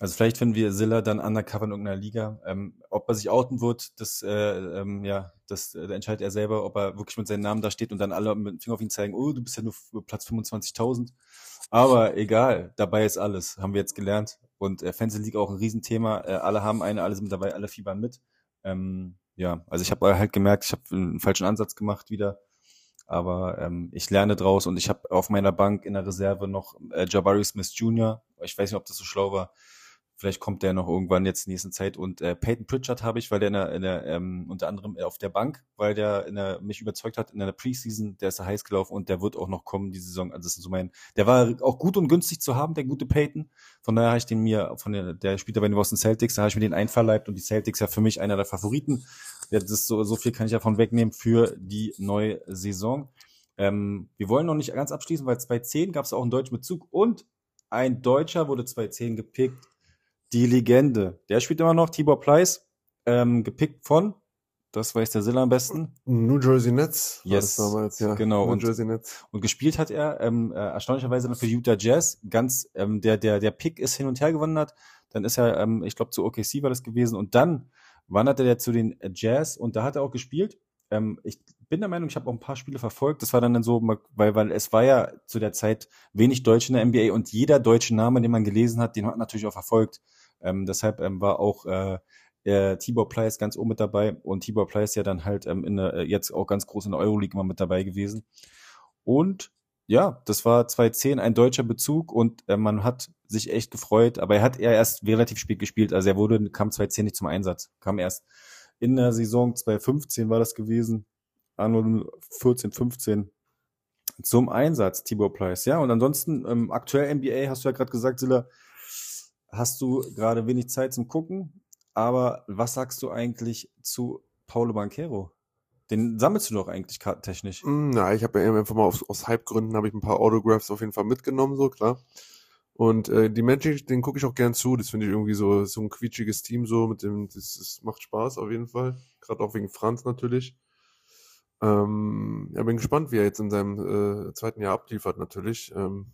Also vielleicht finden wir Silla dann undercover in irgendeiner Liga. Ähm, ob er sich outen wird, das, äh, ähm, ja, das äh, entscheidet er selber, ob er wirklich mit seinem Namen da steht und dann alle mit dem Finger auf ihn zeigen, oh, du bist ja nur Platz 25.000. Aber egal, dabei ist alles, haben wir jetzt gelernt. Und äh, Fantasy League auch ein Riesenthema. Äh, alle haben eine, alle sind dabei, alle fiebern mit. Ähm, ja, also ich habe halt gemerkt, ich habe einen falschen Ansatz gemacht wieder. Aber ähm, ich lerne draus und ich habe auf meiner Bank in der Reserve noch äh, Jabari Smith Jr. Ich weiß nicht, ob das so schlau war. Vielleicht kommt der noch irgendwann jetzt in nächsten Zeit. Und äh, Peyton Pritchard habe ich, weil der, in der, in der ähm, unter anderem auf der Bank, weil der in der, mich überzeugt hat in der Preseason, der ist da heiß gelaufen und der wird auch noch kommen die Saison. Also das ist so mein, der war auch gut und günstig zu haben, der gute Peyton. Von daher habe ich den mir, von der, der spielt ja bei den Boston Celtics, da habe ich mir den einverleibt und die Celtics ja für mich einer der Favoriten. Ja, das ist so, so viel kann ich davon wegnehmen für die neue Saison. Ähm, wir wollen noch nicht ganz abschließen, weil 2010 gab es auch einen deutschen Bezug und ein Deutscher wurde 2010 gepickt. Die Legende. Der spielt immer noch, Tibor Pleiss, ähm, gepickt von, das weiß der Silla am besten, New Jersey Nets Yes, damals, ja. genau, New und- Jersey Nets. und gespielt hat er ähm, äh, erstaunlicherweise noch für Utah Jazz. Ganz, ähm, der, der, der Pick ist hin und her gewandert. Dann ist er, ähm, ich glaube, zu OKC war das gewesen. Und dann wanderte der zu den Jazz und da hat er auch gespielt. Ähm, ich bin der Meinung, ich habe auch ein paar Spiele verfolgt. Das war dann, dann so, weil, weil es war ja zu der Zeit wenig Deutsche in der NBA und jeder deutsche Name, den man gelesen hat, den hat man natürlich auch verfolgt. Ähm, deshalb ähm, war auch äh, äh, Tibor Pleiss ganz oben mit dabei und Tibor Pleiss ja dann halt ähm, in der, äh, jetzt auch ganz groß in der Euroleague immer mit dabei gewesen. Und ja, das war 2010 ein deutscher Bezug und äh, man hat sich echt gefreut, aber er hat eher erst relativ spät gespielt, also er wurde, kam 2010 nicht zum Einsatz, kam erst in der Saison 2015 war das gewesen, Anno 14, 15 zum Einsatz, Tibor Pleiss. Ja, und ansonsten, ähm, aktuell NBA, hast du ja gerade gesagt, Silla, hast du gerade wenig Zeit zum Gucken, aber was sagst du eigentlich zu Paulo Banquero? Den sammelst du doch eigentlich kartentechnisch. Mm, Na, ich habe ja einfach mal aus, aus Hype-Gründen habe ein paar Autographs auf jeden Fall mitgenommen, so klar. Und äh, die Magic, den gucke ich auch gern zu. Das finde ich irgendwie so so ein quietschiges Team so mit dem, das, das macht Spaß auf jeden Fall. Gerade auch wegen Franz natürlich. Ähm, ja, bin gespannt, wie er jetzt in seinem äh, zweiten Jahr abliefert natürlich. Ähm,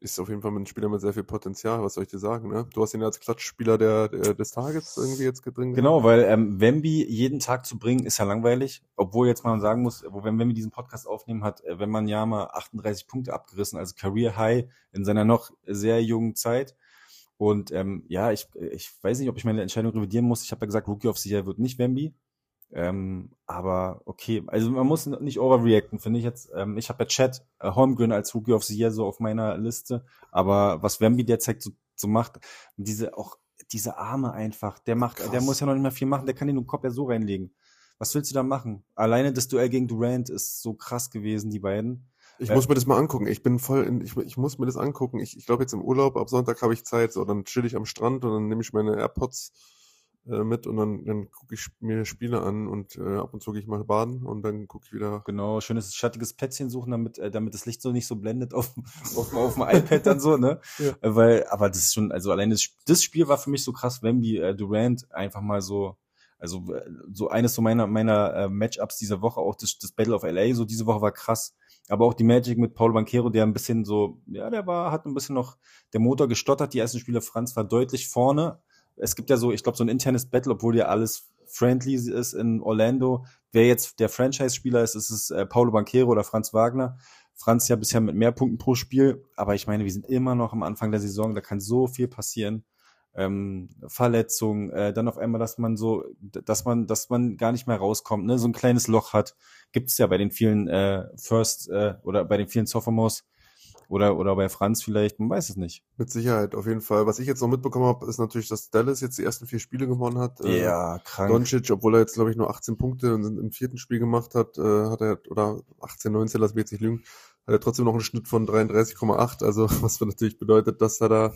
ist auf jeden Fall ein Spieler mit sehr viel Potenzial, was soll ich dir sagen, ne? Du hast ihn als Klatschspieler der, der des Tages irgendwie jetzt drin. Genau, weil ähm, Wemby jeden Tag zu bringen, ist ja langweilig. Obwohl jetzt mal sagen muss, wo wenn, wenn wir diesen Podcast aufnehmen, hat äh, wenn man ja mal 38 Punkte abgerissen, also Career High in seiner noch sehr jungen Zeit. Und ähm, ja, ich, ich weiß nicht, ob ich meine Entscheidung revidieren muss. Ich habe ja gesagt, Rookie of the Year wird nicht Wemby. Ähm, aber okay, also man muss nicht overreacten, finde ich jetzt. Ähm, ich habe ja Chat äh, Holmgren als Rookie of the Year so auf meiner Liste, aber was Wemby derzeit so, so macht, diese auch diese Arme einfach, der macht, Krass. der muss ja noch nicht mehr viel machen, der kann den Kopf ja so reinlegen. Was willst du da machen? Alleine das Duell gegen Durant ist so krass gewesen, die beiden. Ich äh, muss mir das mal angucken. Ich bin voll in, ich, ich muss mir das angucken. Ich, ich glaube jetzt im Urlaub, ab Sonntag habe ich Zeit, so dann chill ich am Strand und dann nehme ich meine AirPods äh, mit und dann, dann gucke ich mir Spiele an und äh, ab und zu gehe ich mal baden und dann gucke ich wieder. Genau, schönes schattiges Plätzchen suchen, damit, äh, damit das Licht so nicht so blendet auf, auf, auf dem iPad dann so, ne? Ja. Äh, weil, aber das ist schon, also allein das, das Spiel war für mich so krass, wenn wie äh, Durant einfach mal so, also äh, so eines so meiner, meiner äh, Matchups dieser Woche, auch das, das Battle of LA, so diese Woche war krass. Aber auch die Magic mit Paul Banquero, der ein bisschen so, ja, der war, hat ein bisschen noch der Motor gestottert. Die ersten Spiele Franz war deutlich vorne, es gibt ja so, ich glaube, so ein internes Battle, obwohl ja alles friendly ist in Orlando. Wer jetzt der Franchise-Spieler ist, ist es äh, Paulo Banquero oder Franz Wagner. Franz ja bisher mit mehr Punkten pro Spiel, aber ich meine, wir sind immer noch am Anfang der Saison, da kann so viel passieren. Ähm, Verletzungen, äh, dann auf einmal, dass man so, dass man, dass man gar nicht mehr rauskommt, ne, so ein kleines Loch hat, gibt es ja bei den vielen äh, First äh, oder bei den vielen Sophomores oder, oder bei Franz vielleicht, man weiß es nicht. Mit Sicherheit, auf jeden Fall. Was ich jetzt noch mitbekommen habe, ist natürlich, dass Dallas jetzt die ersten vier Spiele gewonnen hat. Äh, ja, äh, krank. Doncic, obwohl er jetzt, glaube ich, nur 18 Punkte im vierten Spiel gemacht hat, äh, hat er, oder 18, 19, lass mich jetzt nicht lügen, hat er trotzdem noch einen Schnitt von 33,8, also was natürlich bedeutet, dass er da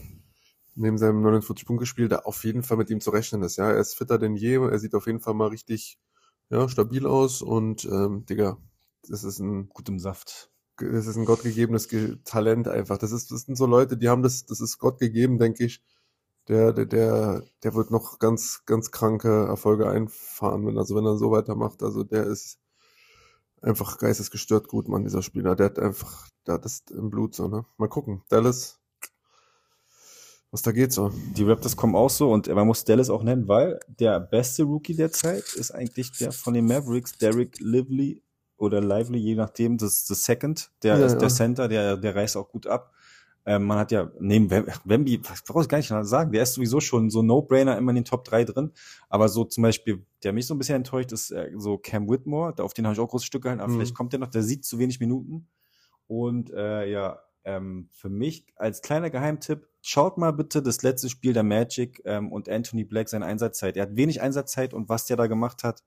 neben seinem 49 Punkt gespielt, da auf jeden Fall mit ihm zu rechnen ist. Ja, er ist fitter denn je, er sieht auf jeden Fall mal richtig ja, stabil aus und ähm, Digga, das ist ein gut im Saft das ist ein gottgegebenes Talent einfach. Das ist, das sind so Leute, die haben das, das ist Gott gegeben, denke ich. Der, der, der, der wird noch ganz, ganz kranke Erfolge einfahren, wenn, also wenn er so weitermacht. Also der ist einfach geistesgestört gut, man, dieser Spieler. Der hat einfach, der hat das im Blut so, ne? Mal gucken. Dallas, was da geht so. Die Raptors kommen auch so und man muss Dallas auch nennen, weil der beste Rookie der Zeit ist eigentlich der von den Mavericks, Derek Lively oder Lively, je nachdem, das, das Second, der ja, ist der Center, der, der reißt auch gut ab. Ähm, man hat ja neben Wemby, was brauche ich gar nicht sagen, der ist sowieso schon so No-Brainer immer in den Top 3 drin. Aber so zum Beispiel, der mich so ein bisschen enttäuscht, ist äh, so Cam Whitmore, auf den habe ich auch große Stücke gehalten, aber mhm. vielleicht kommt der noch, der sieht zu wenig Minuten. Und äh, ja, ähm, für mich als kleiner Geheimtipp, schaut mal bitte das letzte Spiel der Magic ähm, und Anthony Black seine Einsatzzeit. Er hat wenig Einsatzzeit und was der da gemacht hat,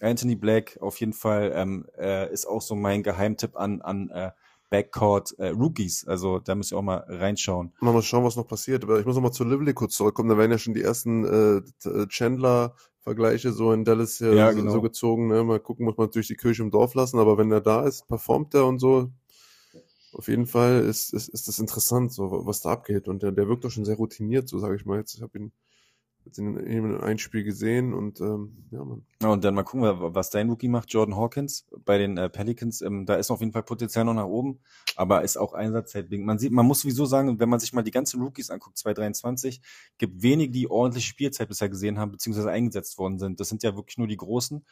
Anthony Black auf jeden Fall ähm, äh, ist auch so mein Geheimtipp an, an äh, Backcourt äh, Rookies. Also da müsst ihr auch mal reinschauen. Mal, mal schauen, was noch passiert. Aber ich muss noch mal zu Lively kurz zurückkommen. Da werden ja schon die ersten äh, Chandler-Vergleiche so in Dallas ja, ja genau. so gezogen. Ne? Mal gucken, muss man natürlich die Kirche im Dorf lassen. Aber wenn er da ist, performt er und so. Auf jeden Fall ist, ist, ist das interessant, so was da abgeht. Und der, der wirkt doch schon sehr routiniert, so sage ich mal jetzt. Ich habe ihn jetzt in, in ein Spiel gesehen und ähm, ja, man. Ja, und dann mal gucken, was dein Rookie macht, Jordan Hawkins bei den äh, Pelicans. Ähm, da ist auf jeden Fall Potenzial noch nach oben, aber ist auch Einsatzzeit. Man sieht, man muss sowieso sagen, wenn man sich mal die ganzen Rookies anguckt, 2023, gibt wenig, die ordentliche Spielzeit bisher gesehen haben, beziehungsweise eingesetzt worden sind. Das sind ja wirklich nur die Großen.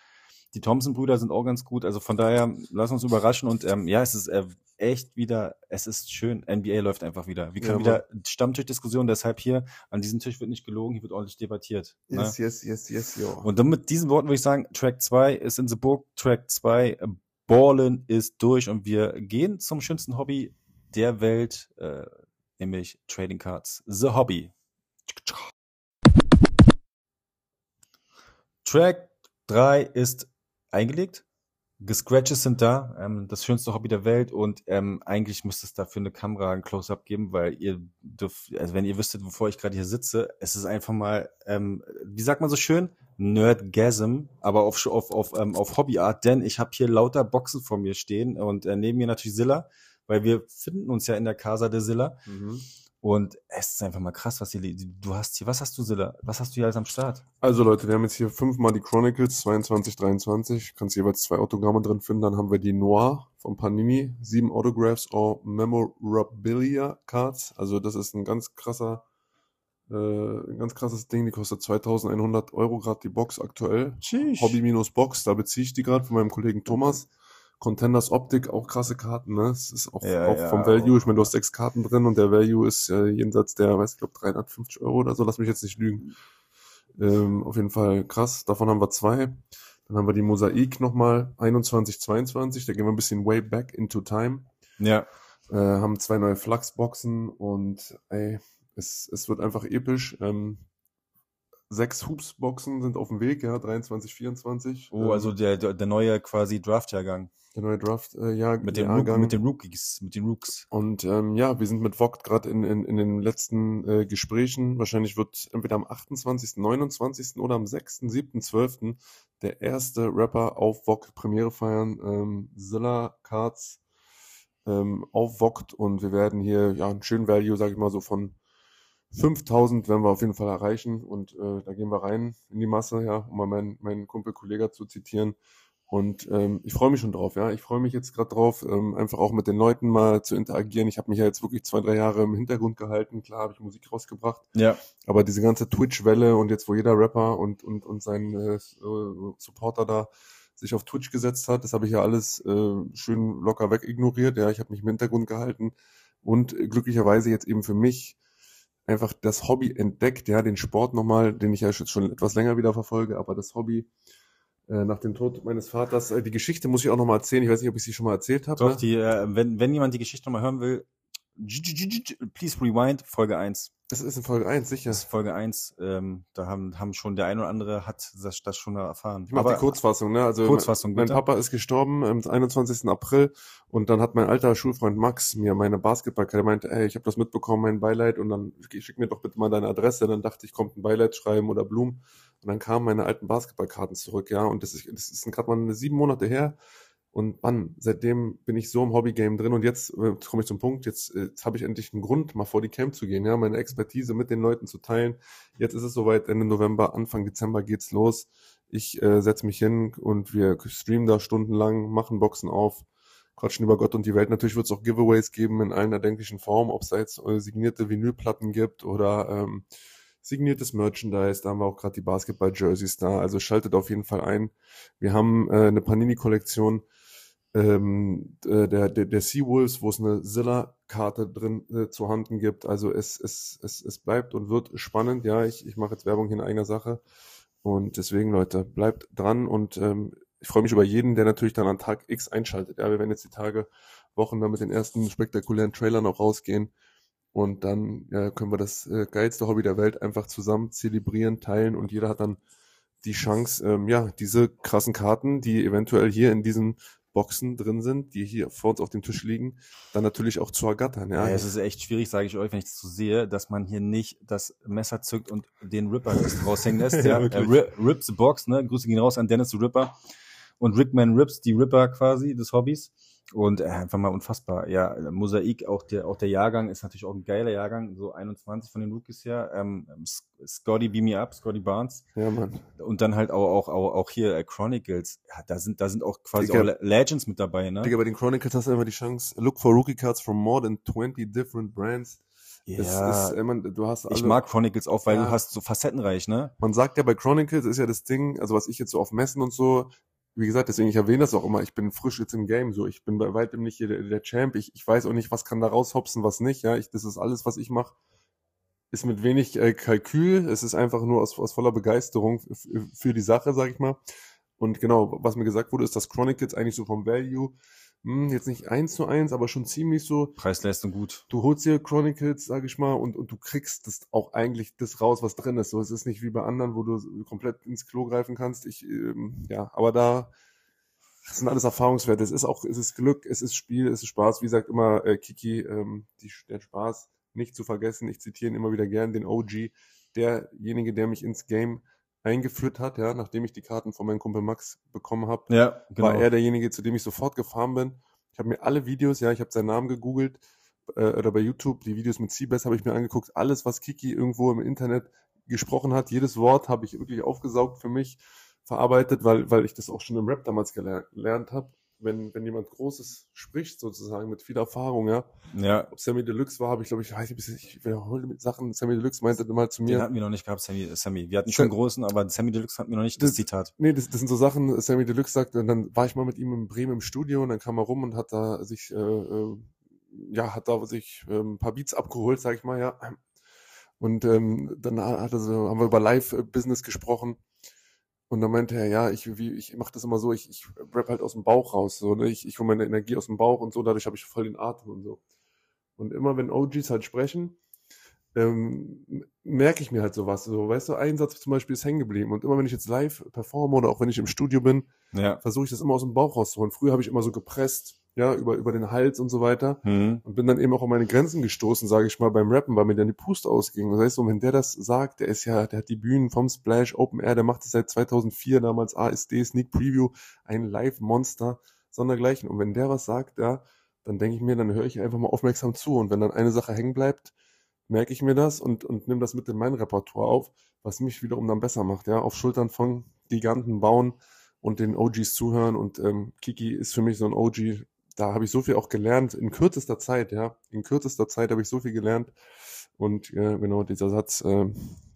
Die Thompson-Brüder sind auch ganz gut. Also von daher, lass uns überraschen. Und ähm, ja, es ist äh, echt wieder, es ist schön. NBA läuft einfach wieder. Wir können ja, wieder Stammtischdiskussion, deshalb hier, an diesem Tisch wird nicht gelogen, hier wird ordentlich debattiert. Yes, ne? yes, yes, yes, ja. Und dann mit diesen Worten würde ich sagen, Track 2 ist in the book, Track 2, äh, Ballen ist durch und wir gehen zum schönsten Hobby der Welt, äh, nämlich Trading Cards. The Hobby. Track 3 ist eingelegt. Gescratches sind da, ähm, das schönste Hobby der Welt und ähm, eigentlich müsste es dafür eine Kamera ein Close-Up geben, weil ihr dürft, also wenn ihr wüsstet, wovor ich gerade hier sitze, es ist einfach mal, ähm, wie sagt man so schön, Nerdgasm, aber auf auf auf, ähm, auf Hobbyart, denn ich habe hier lauter Boxen vor mir stehen und äh, neben mir natürlich Zilla, weil wir finden uns ja in der Casa de Zilla. Mhm. Und es ist einfach mal krass, was hier, du hast hier, was hast du, Silla? Was hast du hier alles am Start? Also Leute, wir haben jetzt hier fünfmal die Chronicles 22, 23. Kannst jeweils zwei Autogramme drin finden. Dann haben wir die Noir von Panini. Sieben Autographs or Memorabilia Cards. Also das ist ein ganz krasser, äh, ein ganz krasses Ding. Die kostet 2100 Euro gerade die Box aktuell. Hobby-Box, da beziehe ich die gerade von meinem Kollegen Thomas. Contenders Optik, auch krasse Karten, ne? Es ist auch, Ja, auch ja, vom Value. Ich meine, du hast sechs Karten drin und der Value ist äh, jenseits der, weiß ich glaube, 350 Euro oder so. Lass mich jetzt nicht lügen. Ähm, auf jeden Fall krass. Davon haben wir zwei. Dann haben wir die Mosaik nochmal 21, 22. Da gehen wir ein bisschen way back into time. Ja. Äh, haben zwei neue Flachsboxen und ey, es, es wird einfach episch. Ähm, sechs Hoops-Boxen sind auf dem Weg, ja, 23, 24. Oh, Ähm, also der, der, neue quasi Draft-Jahrgang. der neue Draft, äh, ja, Mit den, Rook, mit den Rookies, mit den Rooks. Und ähm, ja, wir sind mit Vogt gerade in, in, in den letzten äh, Gesprächen. Wahrscheinlich wird entweder am 28., 29. oder am 6., 7., 12. der erste Rapper auf Vogt Premiere feiern. Ähm, Zilla Cards ähm, auf Vogt und wir werden hier ja einen schönen Value, sage ich mal so von 5000 werden wir auf jeden Fall erreichen und äh, da gehen wir rein in die Masse, ja, um mal meinen, meinen Kumpel Kollega zu zitieren. Und ähm, ich freue mich schon drauf, ja. Ich freue mich jetzt gerade drauf, ähm, einfach auch mit den Leuten mal zu interagieren. Ich habe mich ja jetzt wirklich zwei, drei Jahre im Hintergrund gehalten. Klar habe ich Musik rausgebracht, Ja. aber diese ganze Twitch-Welle und jetzt, wo jeder Rapper und, und, und sein äh, Supporter da sich auf Twitch gesetzt hat, das habe ich ja alles äh, schön locker weg ignoriert. Ja, ich habe mich im Hintergrund gehalten und äh, glücklicherweise jetzt eben für mich einfach das Hobby entdeckt, ja, den Sport nochmal, den ich ja schon etwas länger wieder verfolge, aber das Hobby äh, nach dem Tod meines Vaters, äh, die Geschichte muss ich auch nochmal erzählen. Ich weiß nicht, ob ich sie schon mal erzählt habe. Doch, ne? die, äh, wenn, wenn jemand die Geschichte nochmal hören will, please rewind, Folge 1. Das ist in Folge 1, sicher. Das ist Folge 1. Ähm, da haben, haben schon der ein oder andere hat das, das schon erfahren. Ich mache die Kurzfassung, ne? Also Kurzfassung, mein bitte. Papa ist gestorben am 21. April und dann hat mein alter Schulfreund Max mir meine Basketballkarte meinte, ey, ich habe das mitbekommen, mein Beileid und dann schick mir doch bitte mal deine Adresse. Dann dachte ich, kommt ein Beileid schreiben oder Blumen und dann kamen meine alten Basketballkarten zurück, ja. Und das ist, das ist gerade mal sieben Monate her. Und Mann, seitdem bin ich so im Hobbygame drin und jetzt äh, komme ich zum Punkt, jetzt, äh, jetzt habe ich endlich einen Grund, mal vor die Camp zu gehen, ja, meine Expertise mit den Leuten zu teilen. Jetzt ist es soweit, Ende November, Anfang Dezember geht's los. Ich äh, setze mich hin und wir streamen da stundenlang, machen Boxen auf, quatschen über Gott und die Welt. Natürlich wird es auch Giveaways geben in allen erdenklichen Formen, ob es da jetzt äh, signierte Vinylplatten gibt oder ähm, signiertes Merchandise. Da haben wir auch gerade die Basketball-Jerseys da. Also schaltet auf jeden Fall ein. Wir haben äh, eine Panini-Kollektion ähm, äh, der, der, der Seawolves, wo es eine Zilla-Karte drin äh, zu handen gibt. Also es, es, es, es bleibt und wird spannend. Ja, ich, ich mache jetzt Werbung hier in eigener Sache. Und deswegen, Leute, bleibt dran und ähm, ich freue mich über jeden, der natürlich dann an Tag X einschaltet. Ja, wir werden jetzt die Tage, Wochen dann mit den ersten spektakulären Trailern auch rausgehen. Und dann ja, können wir das äh, geilste Hobby der Welt einfach zusammen zelebrieren, teilen und jeder hat dann die Chance, ähm, ja, diese krassen Karten, die eventuell hier in diesen Boxen drin sind, die hier vor uns auf dem Tisch liegen, dann natürlich auch zu ergattern. Ja, Ja, es ist echt schwierig, sage ich euch, wenn ich das so sehe, dass man hier nicht das Messer zückt und den Ripper raushängen lässt. Ja, ja, äh, wirklich. Ri- Rip the Box, ne? Grüße gehen raus an Dennis the Ripper und Rickman Rips, die Ripper quasi des Hobbys. Und äh, einfach mal unfassbar. Ja, Mosaik, auch der, auch der Jahrgang ist natürlich auch ein geiler Jahrgang, so 21 von den Rookies her. Ähm, S- Scotty Beam Me Up, Scotty Barnes. ja, Mann. Und dann halt auch, auch, auch, hier äh, Chronicles. Ja, da sind, da sind auch quasi Digga. auch Le- Legends mit dabei, ne? Digga, bei den Chronicles hast du immer die Chance, look for Rookie Cards from more than 20 different brands. ja, Es ist, äh, man, du hast alle, ich mag Chronicles auch, weil Ja. du hast so facettenreich, ne? man sagt ja bei Chronicles ist ja das Ding, also was ich jetzt so auf Messen und so, wie gesagt, deswegen ich erwähne das auch immer, ich bin frisch jetzt im Game, so ich bin bei weitem nicht der, der Champ, ich, ich weiß auch nicht, was kann da raushopsen, was nicht, ja, ich, das ist alles, was ich mache, ist mit wenig äh, Kalkül, es ist einfach nur aus, aus voller Begeisterung für die Sache, sag ich mal. Und genau, was mir gesagt wurde, ist, dass Chronicles eigentlich so vom Value, hm, jetzt nicht eins zu eins, aber schon ziemlich so, Preis-Leistung gut. du holst dir Chronicles, sag ich mal, und, und du kriegst das auch eigentlich das raus, was drin ist. So, es ist nicht wie bei anderen, wo du komplett ins Klo greifen kannst. Ich, ähm, ja, aber da das sind alles Erfahrungswerte. Es ist auch, es ist Glück, es ist Spiel, es ist Spaß. Wie sagt immer äh, Kiki, ähm, die, der Spaß nicht zu vergessen. Ich zitiere ihn immer wieder gern, den OG, derjenige, der mich ins Game eingeführt hat, ja, nachdem ich die Karten von meinem Kumpel Max bekommen habe Ja, genau. war er derjenige, zu dem ich sofort gefahren bin. Ich habe mir alle Videos, ja, ich habe seinen Namen gegoogelt äh, oder bei YouTube, die Videos mit Seabass habe ich mir angeguckt. Alles, was Kiki irgendwo im Internet gesprochen hat, jedes Wort habe ich wirklich aufgesaugt für mich, verarbeitet, weil, weil ich das auch schon im Rap damals gelernt habe wenn, wenn jemand Großes spricht, sozusagen, mit viel Erfahrung, ja. Ja. Ob Sammy Deluxe war, habe ich glaube, ich weiß nicht, ich wiederhole mit Sachen. Sammy Deluxe meinte mal zu mir. Den hatten wir noch nicht gehabt, Sammy. Sammy. Wir hatten schon großen, aber Sammy Deluxe hatten wir noch nicht das, das Zitat. Nee, das, das sind so Sachen, Sammy Deluxe sagt, und dann war ich mal mit ihm in Bremen im Studio und dann kam er rum und hat da sich, äh, äh, ja, hat da sich äh, ein paar Beats abgeholt, sag ich mal, ja. Und ähm, dann hat er so, haben wir über Live-Business gesprochen. Und dann meinte er, ja, ich, wie, ich mache das immer so, ich, ich rap halt aus dem Bauch raus. So, ne? Ich, ich hole meine Energie aus dem Bauch und so, dadurch habe ich voll den Atem und so. Und immer wenn OGs halt sprechen, ähm, merke ich mir halt sowas. So, weißt du, ein Satz zum Beispiel ist hängen geblieben. Und immer wenn ich jetzt live performe oder auch wenn ich im Studio bin, ja. versuche ich das immer aus dem Bauch rauszuholen. Früher habe ich immer so gepresst ja, über, über den Hals und so weiter. Mhm. Und bin dann eben auch an meine Grenzen gestoßen, sage ich mal, beim Rappen, weil mir dann die Puste ausging. Das heißt, so, wenn der das sagt, der ist ja, der hat die Bühnen vom Splash, Open Air, der macht es seit 2004, damals ASD, Sneak Preview, ein Live-Monster, sondergleichen. Und wenn der was sagt, ja, dann denke ich mir, dann höre ich einfach mal aufmerksam zu. Und wenn dann eine Sache hängen bleibt, merke ich mir das und, und nehme das mit in mein Repertoire auf, was mich wiederum dann besser macht, ja, auf Schultern von Giganten bauen und den OGs zuhören. Und ähm, Kiki ist für mich so ein OG, da habe ich so viel auch gelernt in kürzester Zeit, ja. In kürzester Zeit habe ich so viel gelernt. Und äh, genau dieser Satz, äh,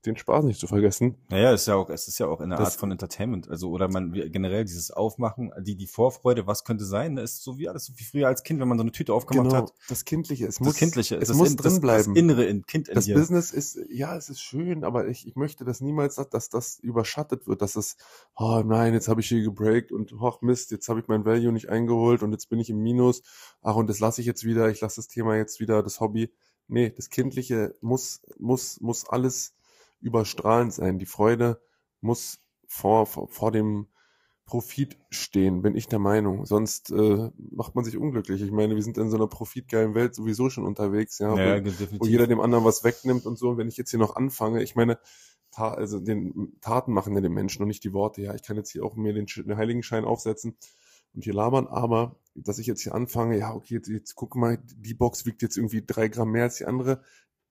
den Spaß nicht zu vergessen. Naja, ist ja auch, es ist ja auch eine das, Art von Entertainment. Also, oder man generell dieses Aufmachen, die, die Vorfreude, was könnte sein, ist so wie alles, so wie früher als Kind, wenn man so eine Tüte aufgemacht genau, hat. Das Kindliche, es das muss, Kindliche, es, es muss in, drin das, bleiben. Das Innere in Kind in Das dir. Business ist, ja, es ist schön, aber ich, ich möchte das niemals, dass das überschattet wird, dass es, oh nein, jetzt habe ich hier gebreakt und ach Mist, jetzt habe ich mein Value nicht eingeholt und jetzt bin ich im Minus. Ach, und das lasse ich jetzt wieder, ich lasse das Thema jetzt wieder, das Hobby. Nee, das Kindliche muss, muss, muss alles überstrahlend sein. Die Freude muss vor, vor, vor dem Profit stehen, bin ich der Meinung. Sonst äh, macht man sich unglücklich. Ich meine, wir sind in so einer profitgeilen Welt sowieso schon unterwegs, ja, ja wo, wo, jeder dem anderen was wegnimmt und so. Und wenn ich jetzt hier noch anfange, ich meine, ta also den Taten machen ja den Menschen und nicht die Worte. Ja, ich kann jetzt hier auch mir den, den Heiligenschein aufsetzen und hier labern, aber dass ich jetzt hier anfange, ja, okay, jetzt, jetzt guck mal, die Box wiegt jetzt irgendwie drei Gramm mehr als die andere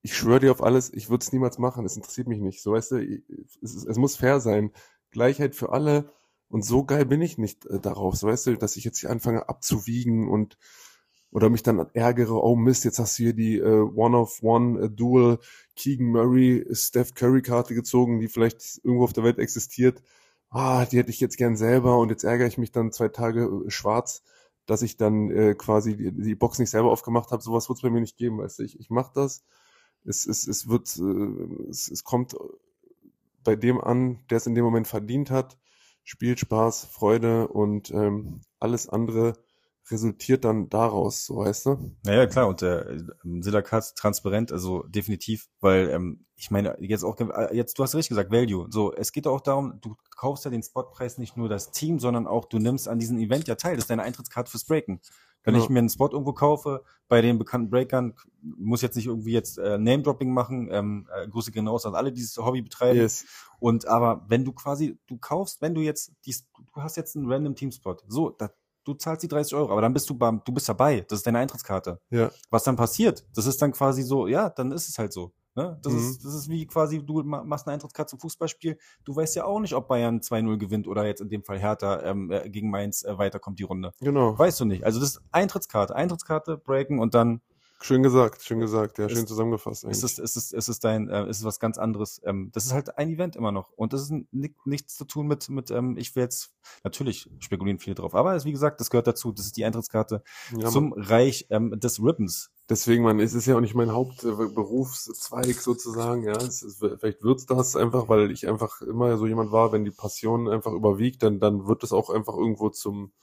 ich schwöre dir auf alles, ich würde es niemals machen, es interessiert mich nicht. So weißt du, es, es, muss fair sein. Gleichheit für alle. Und so geil bin ich nicht äh, darauf, so weißt du, dass ich jetzt hier anfange abzuwiegen und oder mich dann ärgere, oh Mist, jetzt hast du hier die äh, One-of-One äh, Keegan Murray, Steph Curry Karte gezogen, die vielleicht irgendwo auf der Welt existiert. Ah, die hätte ich jetzt gern selber und jetzt ärgere ich mich dann zwei Tage äh, schwarz, dass ich dann äh, quasi die, die Box nicht selber aufgemacht habe. Sowas wird es bei mir nicht geben, weißt du. Ich, ich mache das es, es, es wird, äh, es, es kommt bei dem an, der es in dem Moment verdient hat, spielt Spaß, Freude und ähm, alles andere resultiert dann daraus, so weißt du? Naja, klar, und der äh, Silakat transparent, also definitiv, weil ähm, ich meine, jetzt auch, jetzt, du hast richtig gesagt, Value. So, es geht auch darum, du kaufst ja den Spotpreis nicht nur das Team, sondern auch, du nimmst an diesem Event ja teil. Das ist deine Eintrittskarte fürs Breaken. Wenn genau. ich mir einen Spot irgendwo kaufe, bei den bekannten Breakern, muss jetzt nicht irgendwie jetzt äh, Name-Dropping machen, ähm, äh, Grüße gehen raus an alle, die dieses Hobby betreiben. Yes. Und aber wenn du quasi, du kaufst, wenn du jetzt, die, du hast jetzt einen random Team-Spot, so, da, du zahlst die 30 Euro, aber dann bist du beim, du bist dabei, das ist deine Eintrittskarte. Ja. Was dann passiert, das ist dann quasi so, ja, dann ist es halt so. Ne? Das, mhm. ist, das ist wie quasi, du machst eine Eintrittskarte zum Fußballspiel. Du weißt ja auch nicht, ob Bayern 2-0 gewinnt oder jetzt in dem Fall Hertha ähm, äh, gegen Mainz äh, weiterkommt die Runde. Genau. Weißt du nicht. Also das ist Eintrittskarte. Eintrittskarte, breaken und dann Schön gesagt, schön gesagt, ja, schön zusammengefasst. Eigentlich. Es ist, es ist, es ist dein, äh, es ist was ganz anderes. Ähm, das ist halt ein Event immer noch. Und das ist ni nichts zu tun mit, mit, ähm, ich will jetzt, natürlich spekulieren viele drauf, aber wie gesagt, das gehört dazu. Das ist die Eintrittskarte ja, zum Reich ähm, des Ribbons. Deswegen, man, es ist ja auch nicht mein Hauptberufszweig sozusagen, ja. Es ist, vielleicht wird's das einfach, weil ich einfach immer so jemand war, wenn die Passion einfach überwiegt, dann, dann wird es auch einfach irgendwo zum,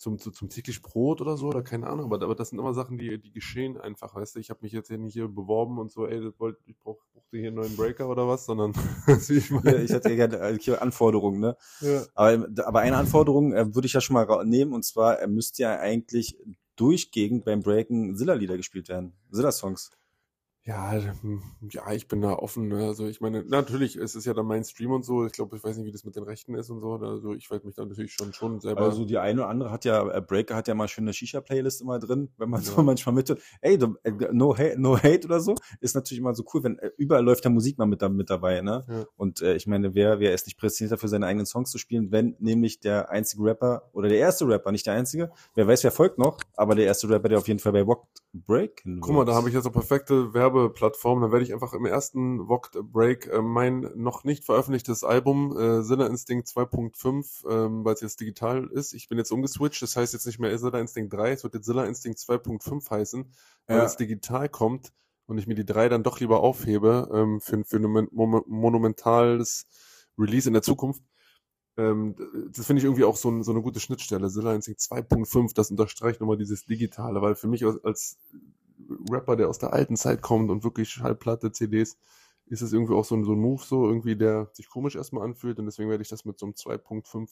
zum, zum, zum täglich Brot oder so, oder keine Ahnung, aber, aber das sind immer Sachen, die, die geschehen einfach, weißt du, ich habe mich jetzt hier nicht hier beworben und so, ey, wollt, ich brauch, brauchte hier einen neuen Breaker oder was, sondern ich, meine. ich hätte gerne äh, Anforderungen, ne? Ja. Aber, aber eine Anforderung äh, würde ich ja schon mal nehmen, und zwar er müsste ja eigentlich durchgehend beim Breaken Zilla-Lieder gespielt werden, Zilla-Songs. Ja, hm, ja, ich bin da offen. Ne? Also ich meine, natürlich, es ist ja dann mein Stream und so. Ich glaube, ich weiß nicht, wie das mit den Rechten ist und so. Also ich werde mich da natürlich schon schon selber. Also die eine oder andere hat ja, äh, Breaker hat ja mal schön eine Shisha-Playlist immer drin, wenn man ja. so manchmal mit. Ey, äh, no, hate, no hate oder so, ist natürlich immer so cool, wenn äh, überall läuft ja Musik mal mit, mit dabei, ne? Ja. Und äh, ich meine, wer, wer ist nicht präsentiert dafür, seine eigenen Songs zu spielen, wenn nämlich der einzige Rapper oder der erste Rapper, nicht der einzige, wer weiß, wer folgt noch, aber der erste Rapper, der auf jeden Fall bei Walk Break. Guck mal, da habe ich jetzt eine perfekte Werbeplattform dann werde ich einfach im ersten Vogt Break äh, mein noch nicht veröffentlichtes Album äh, Sinner Instinct 2.5, ähm, weil es jetzt digital ist. Ich bin jetzt umgeswitcht, das heißt jetzt nicht mehr Sinner Instinct 3, es wird jetzt Sinner Instinct 2.5 heißen, weil ja. es digital kommt und ich mir die drei dann doch lieber aufhebe ähm, für, für ein monumentales Release in der Zukunft. Ähm, das finde ich irgendwie auch so, so eine gute Schnittstelle. Zilla Instinct 2.5, das unterstreicht nochmal dieses Digitale, weil für mich als, als Rapper, der aus der alten Zeit kommt und wirklich Schallplatte, CDs, ist es irgendwie auch so ein, so ein Move, so irgendwie, der sich komisch erstmal anfühlt und deswegen werde ich das mit so einem 2.5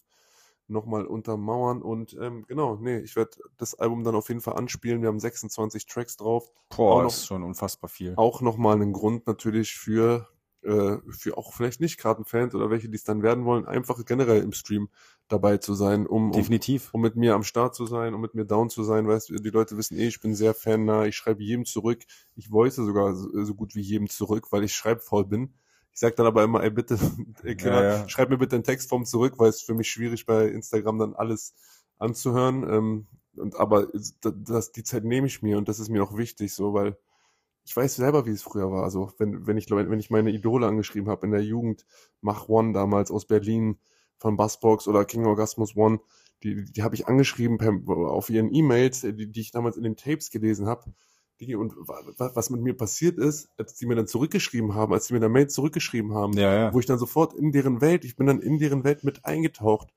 nochmal untermauern und ähm, genau, nee, ich werde das Album dann auf jeden Fall anspielen. Wir haben 26 Tracks drauf. Boah, das ist schon unfassbar viel. Auch nochmal einen Grund natürlich für äh, für auch vielleicht nicht Kartenfans oder welche, die es dann werden wollen, einfach generell im Stream dabei zu sein, um, Definitiv. um, um mit mir am Start zu sein, um mit mir down zu sein. Weißt du, die Leute wissen eh, ich bin sehr fannah, ich schreibe jedem zurück, ich voice sogar so, so gut wie jedem zurück, weil ich schreibfaul bin. Ich sag dann aber immer, ey bitte, ey, Kinder, ja, ja. schreib mir bitte in Textform zurück, weil es für mich schwierig bei Instagram dann alles anzuhören. Ähm, und aber das, die Zeit nehme ich mir und das ist mir auch wichtig, so, weil ich weiß selber, wie es früher war. Also wenn, wenn ich wenn ich meine Idole angeschrieben habe in der Jugend, Mach One damals aus Berlin von Bassbox oder King Orgasmus One, die, die habe ich angeschrieben per, auf ihren E-Mails, die, die ich damals in den Tapes gelesen habe. Und was mit mir passiert ist, als die mir dann zurückgeschrieben haben, als die mir dann Mail zurückgeschrieben haben, ja, ja. wo ich dann sofort in deren Welt, ich bin dann in deren Welt mit eingetaucht.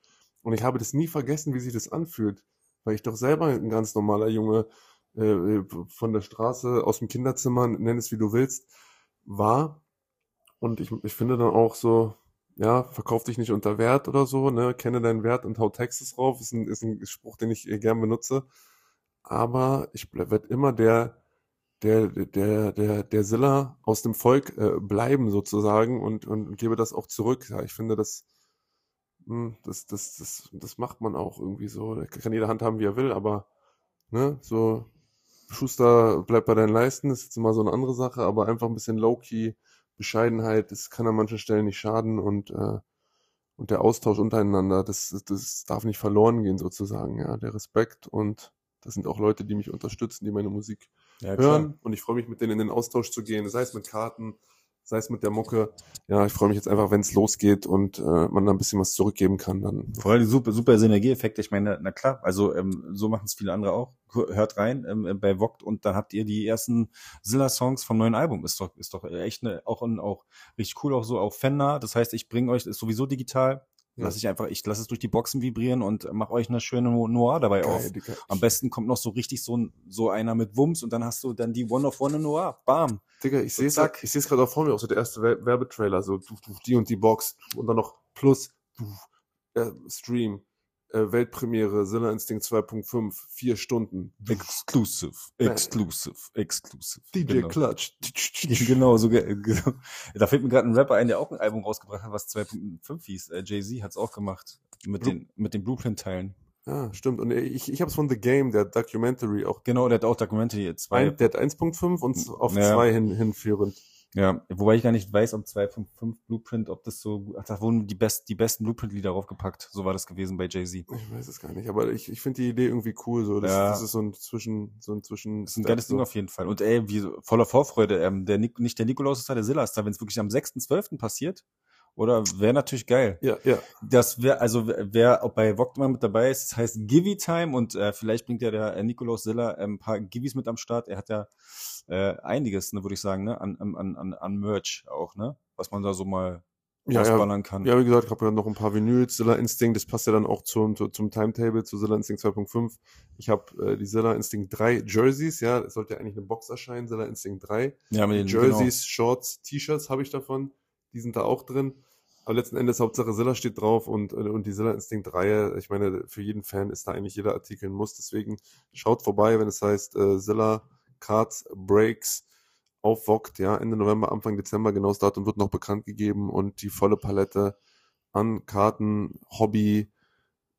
Und ich habe das nie vergessen, wie sich das anfühlt. Weil ich doch selber ein ganz normaler Junge äh, von der Straße, aus dem Kinderzimmer, nenn es wie du willst, war. Und ich, ich finde dann auch so, ja, verkauf dich nicht unter Wert oder so, ne, kenne deinen Wert und hau Textes drauf, ist ein, ist ein Spruch, den ich gern benutze. Aber ich werde immer der, der, der, der, der Silla aus dem Volk äh, bleiben sozusagen und, und, gebe das auch zurück. Ja, ich finde, das, hm, das, das, das, das macht man auch irgendwie so. Kann jeder Hand haben, wie er will, aber ne, so Schuster, bleib bei deinen Leisten, ist jetzt immer so eine andere Sache, aber einfach ein bisschen low-key, Bescheidenheit, das kann an manchen Stellen nicht schaden und, äh, und der Austausch untereinander, das, das darf nicht verloren gehen sozusagen, ja, der Respekt und das sind auch Leute, die mich unterstützen, die meine Musik ja, hören und ich freue mich mit denen in den Austausch zu gehen, sei es mit Karten, sei es mit der Mucke. Ja, ich freue mich jetzt einfach, wenn es losgeht und äh, man da ein bisschen was zurückgeben kann. Dann. Vor allem super, super Synergieeffekte. Ich meine, na klar, also ähm, so machen es viele andere auch. Hört rein ähm, bei Vogt und dann habt ihr die ersten Zilla-Songs vom neuen Album. Ist doch, ist doch echt ne, auch, auch richtig cool, auch so auch Fender. Das heißt, ich bringe euch, ist sowieso digital. Lass ich einfach, ich lasse es durch die Boxen vibrieren und mach euch eine schöne Noir dabei Geil, auf. Am besten kommt noch so richtig so, ein, so einer mit Wumms und dann hast du dann die One of One Noir. Bam. Digga, ich sehe es ich sehe es gerade auch vor mir, auch so der erste Werbetrailer, so die und die Box und dann noch plus äh, Stream äh, Weltpremiere Sinner Instinct 2.5, vier Stunden. Exclusive, exclusive, exclusive. DJ genau. Clutch. genau, so genau. Da fällt mir gerade ein Rapper ein, der auch ein Album rausgebracht hat, was 2.5 hieß. Äh, Jay-Z hat's auch gemacht. Mit Blue den, mit den Blueprint-Teilen. Ah, stimmt. Und ich, ich habe es von The Game, der Documentary auch. Genau, der hat auch Documentary 2. Der hat 1.5 und auf 2 ja. hin, hinführend. Ja, wobei ich gar nicht weiß, ob 2.5 Blueprint, ob das so, ach, da wurden die, best, die besten Blueprint-Lieder draufgepackt. So war das gewesen bei Jay-Z. Ich weiß es gar nicht, aber ich, ich finde die Idee irgendwie cool, so. Das, ja. das ist so ein Zwischen, so ein Zwischen. Das ist ein geiles so. Ding auf jeden Fall. Und ey, wie, voller Vorfreude, ähm, der, nicht der Nikolaus ist da, der Silla ist da, wenn es wirklich am 6.12. passiert. Oder wäre natürlich geil. Ja, ja. Das wäre, also wer auch bei Wogtmann mit dabei ist, das heißt Givey Time und äh, vielleicht bringt ja der äh, Nikolaus Silla äh, ein paar Givis mit am Start. Er hat ja äh, einiges, ne, würde ich sagen, ne, an, an, an, an Merch auch, ne? Was man da so mal ja, ausballern kann. Ja, wie gesagt, ich habe ja noch ein paar Vinyls, Zilla Instinct, das passt ja dann auch zum, zum Timetable, zu Zilla Instinct 2.5. Ich habe äh, die Zilla Instinct 3 Jerseys, ja, es sollte ja eigentlich eine Box erscheinen, Zilla Instinct 3. Ja, mit den Jerseys, genau. Shorts, T-Shirts habe ich davon, die sind da auch drin. Aber letzten Endes Hauptsache Zilla steht drauf und, und die Zilla Instinct Reihe, ich meine, für jeden Fan ist da eigentlich jeder Artikel ein Muss, deswegen schaut vorbei, wenn es heißt äh, Zilla Cards, Breaks, auf Vogt, ja, Ende November, Anfang Dezember, genau das Datum wird noch bekannt gegeben und die volle Palette an Karten, Hobby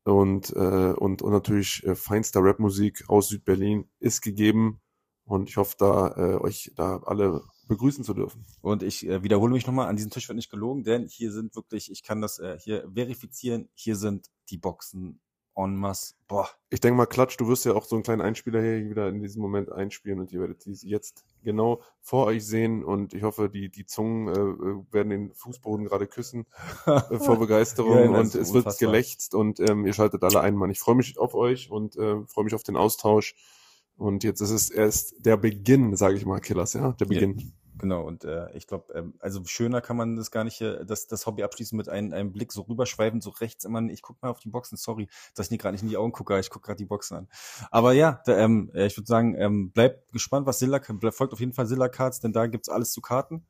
und, äh, und, und natürlich äh, feinster Rapmusik aus Südberlin ist gegeben und ich hoffe, da äh, euch da alle begrüßen zu dürfen. Und ich äh, wiederhole mich nochmal, an diesem Tisch wird nicht gelogen, denn hier sind wirklich, ich kann das äh, hier verifizieren, hier sind die Boxen en masse. Boah. Ich denke mal, Klatsch, du wirst ja auch so einen kleinen Einspieler hier wieder in diesem Moment einspielen und ihr werdet die jetzt genau vor euch sehen und ich hoffe, die, die Zungen äh, werden den Fußboden gerade küssen äh, vor Begeisterung ja, und es wird gelächzt und ähm, ihr schaltet alle ein, Mann. Ich freue mich auf euch und äh, freue mich auf den Austausch und jetzt ist es erst der Beginn, sage ich mal, Killers, ja, der Beginn. Ja. Genau, und äh, ich glaube, ähm, also schöner kann man das gar nicht, äh, das, das Hobby abschließen mit einem, einem Blick so rüberschweifen, so rechts immer, ich guck mal auf die Boxen, sorry, dass ich nicht gerade nicht in die Augen gucke, ich gucke gerade die Boxen an. Aber ja, da, ähm, ich würde sagen, ähm, bleibt gespannt, was Silla, folgt auf jeden Fall Silla Cards, denn da gibt's alles zu Karten.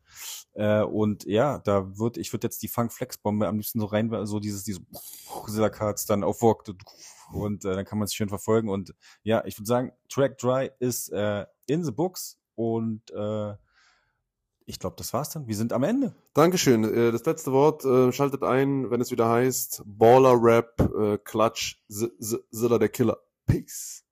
Äh, und ja, da wird, ich würde jetzt die Funk Flex Bombe am liebsten so rein, so dieses, diese Silla Cards dann aufwockt und äh, dann kann man es schön verfolgen. Und ja, ich würde sagen, Track Dry ist äh, in the books und äh, ich glaube, das war's dann. Wir sind am Ende. Dankeschön. Äh, das letzte Wort äh, schaltet ein, wenn es wieder heißt Baller Rap, äh, Klatsch, Zilla der Killer. Peace.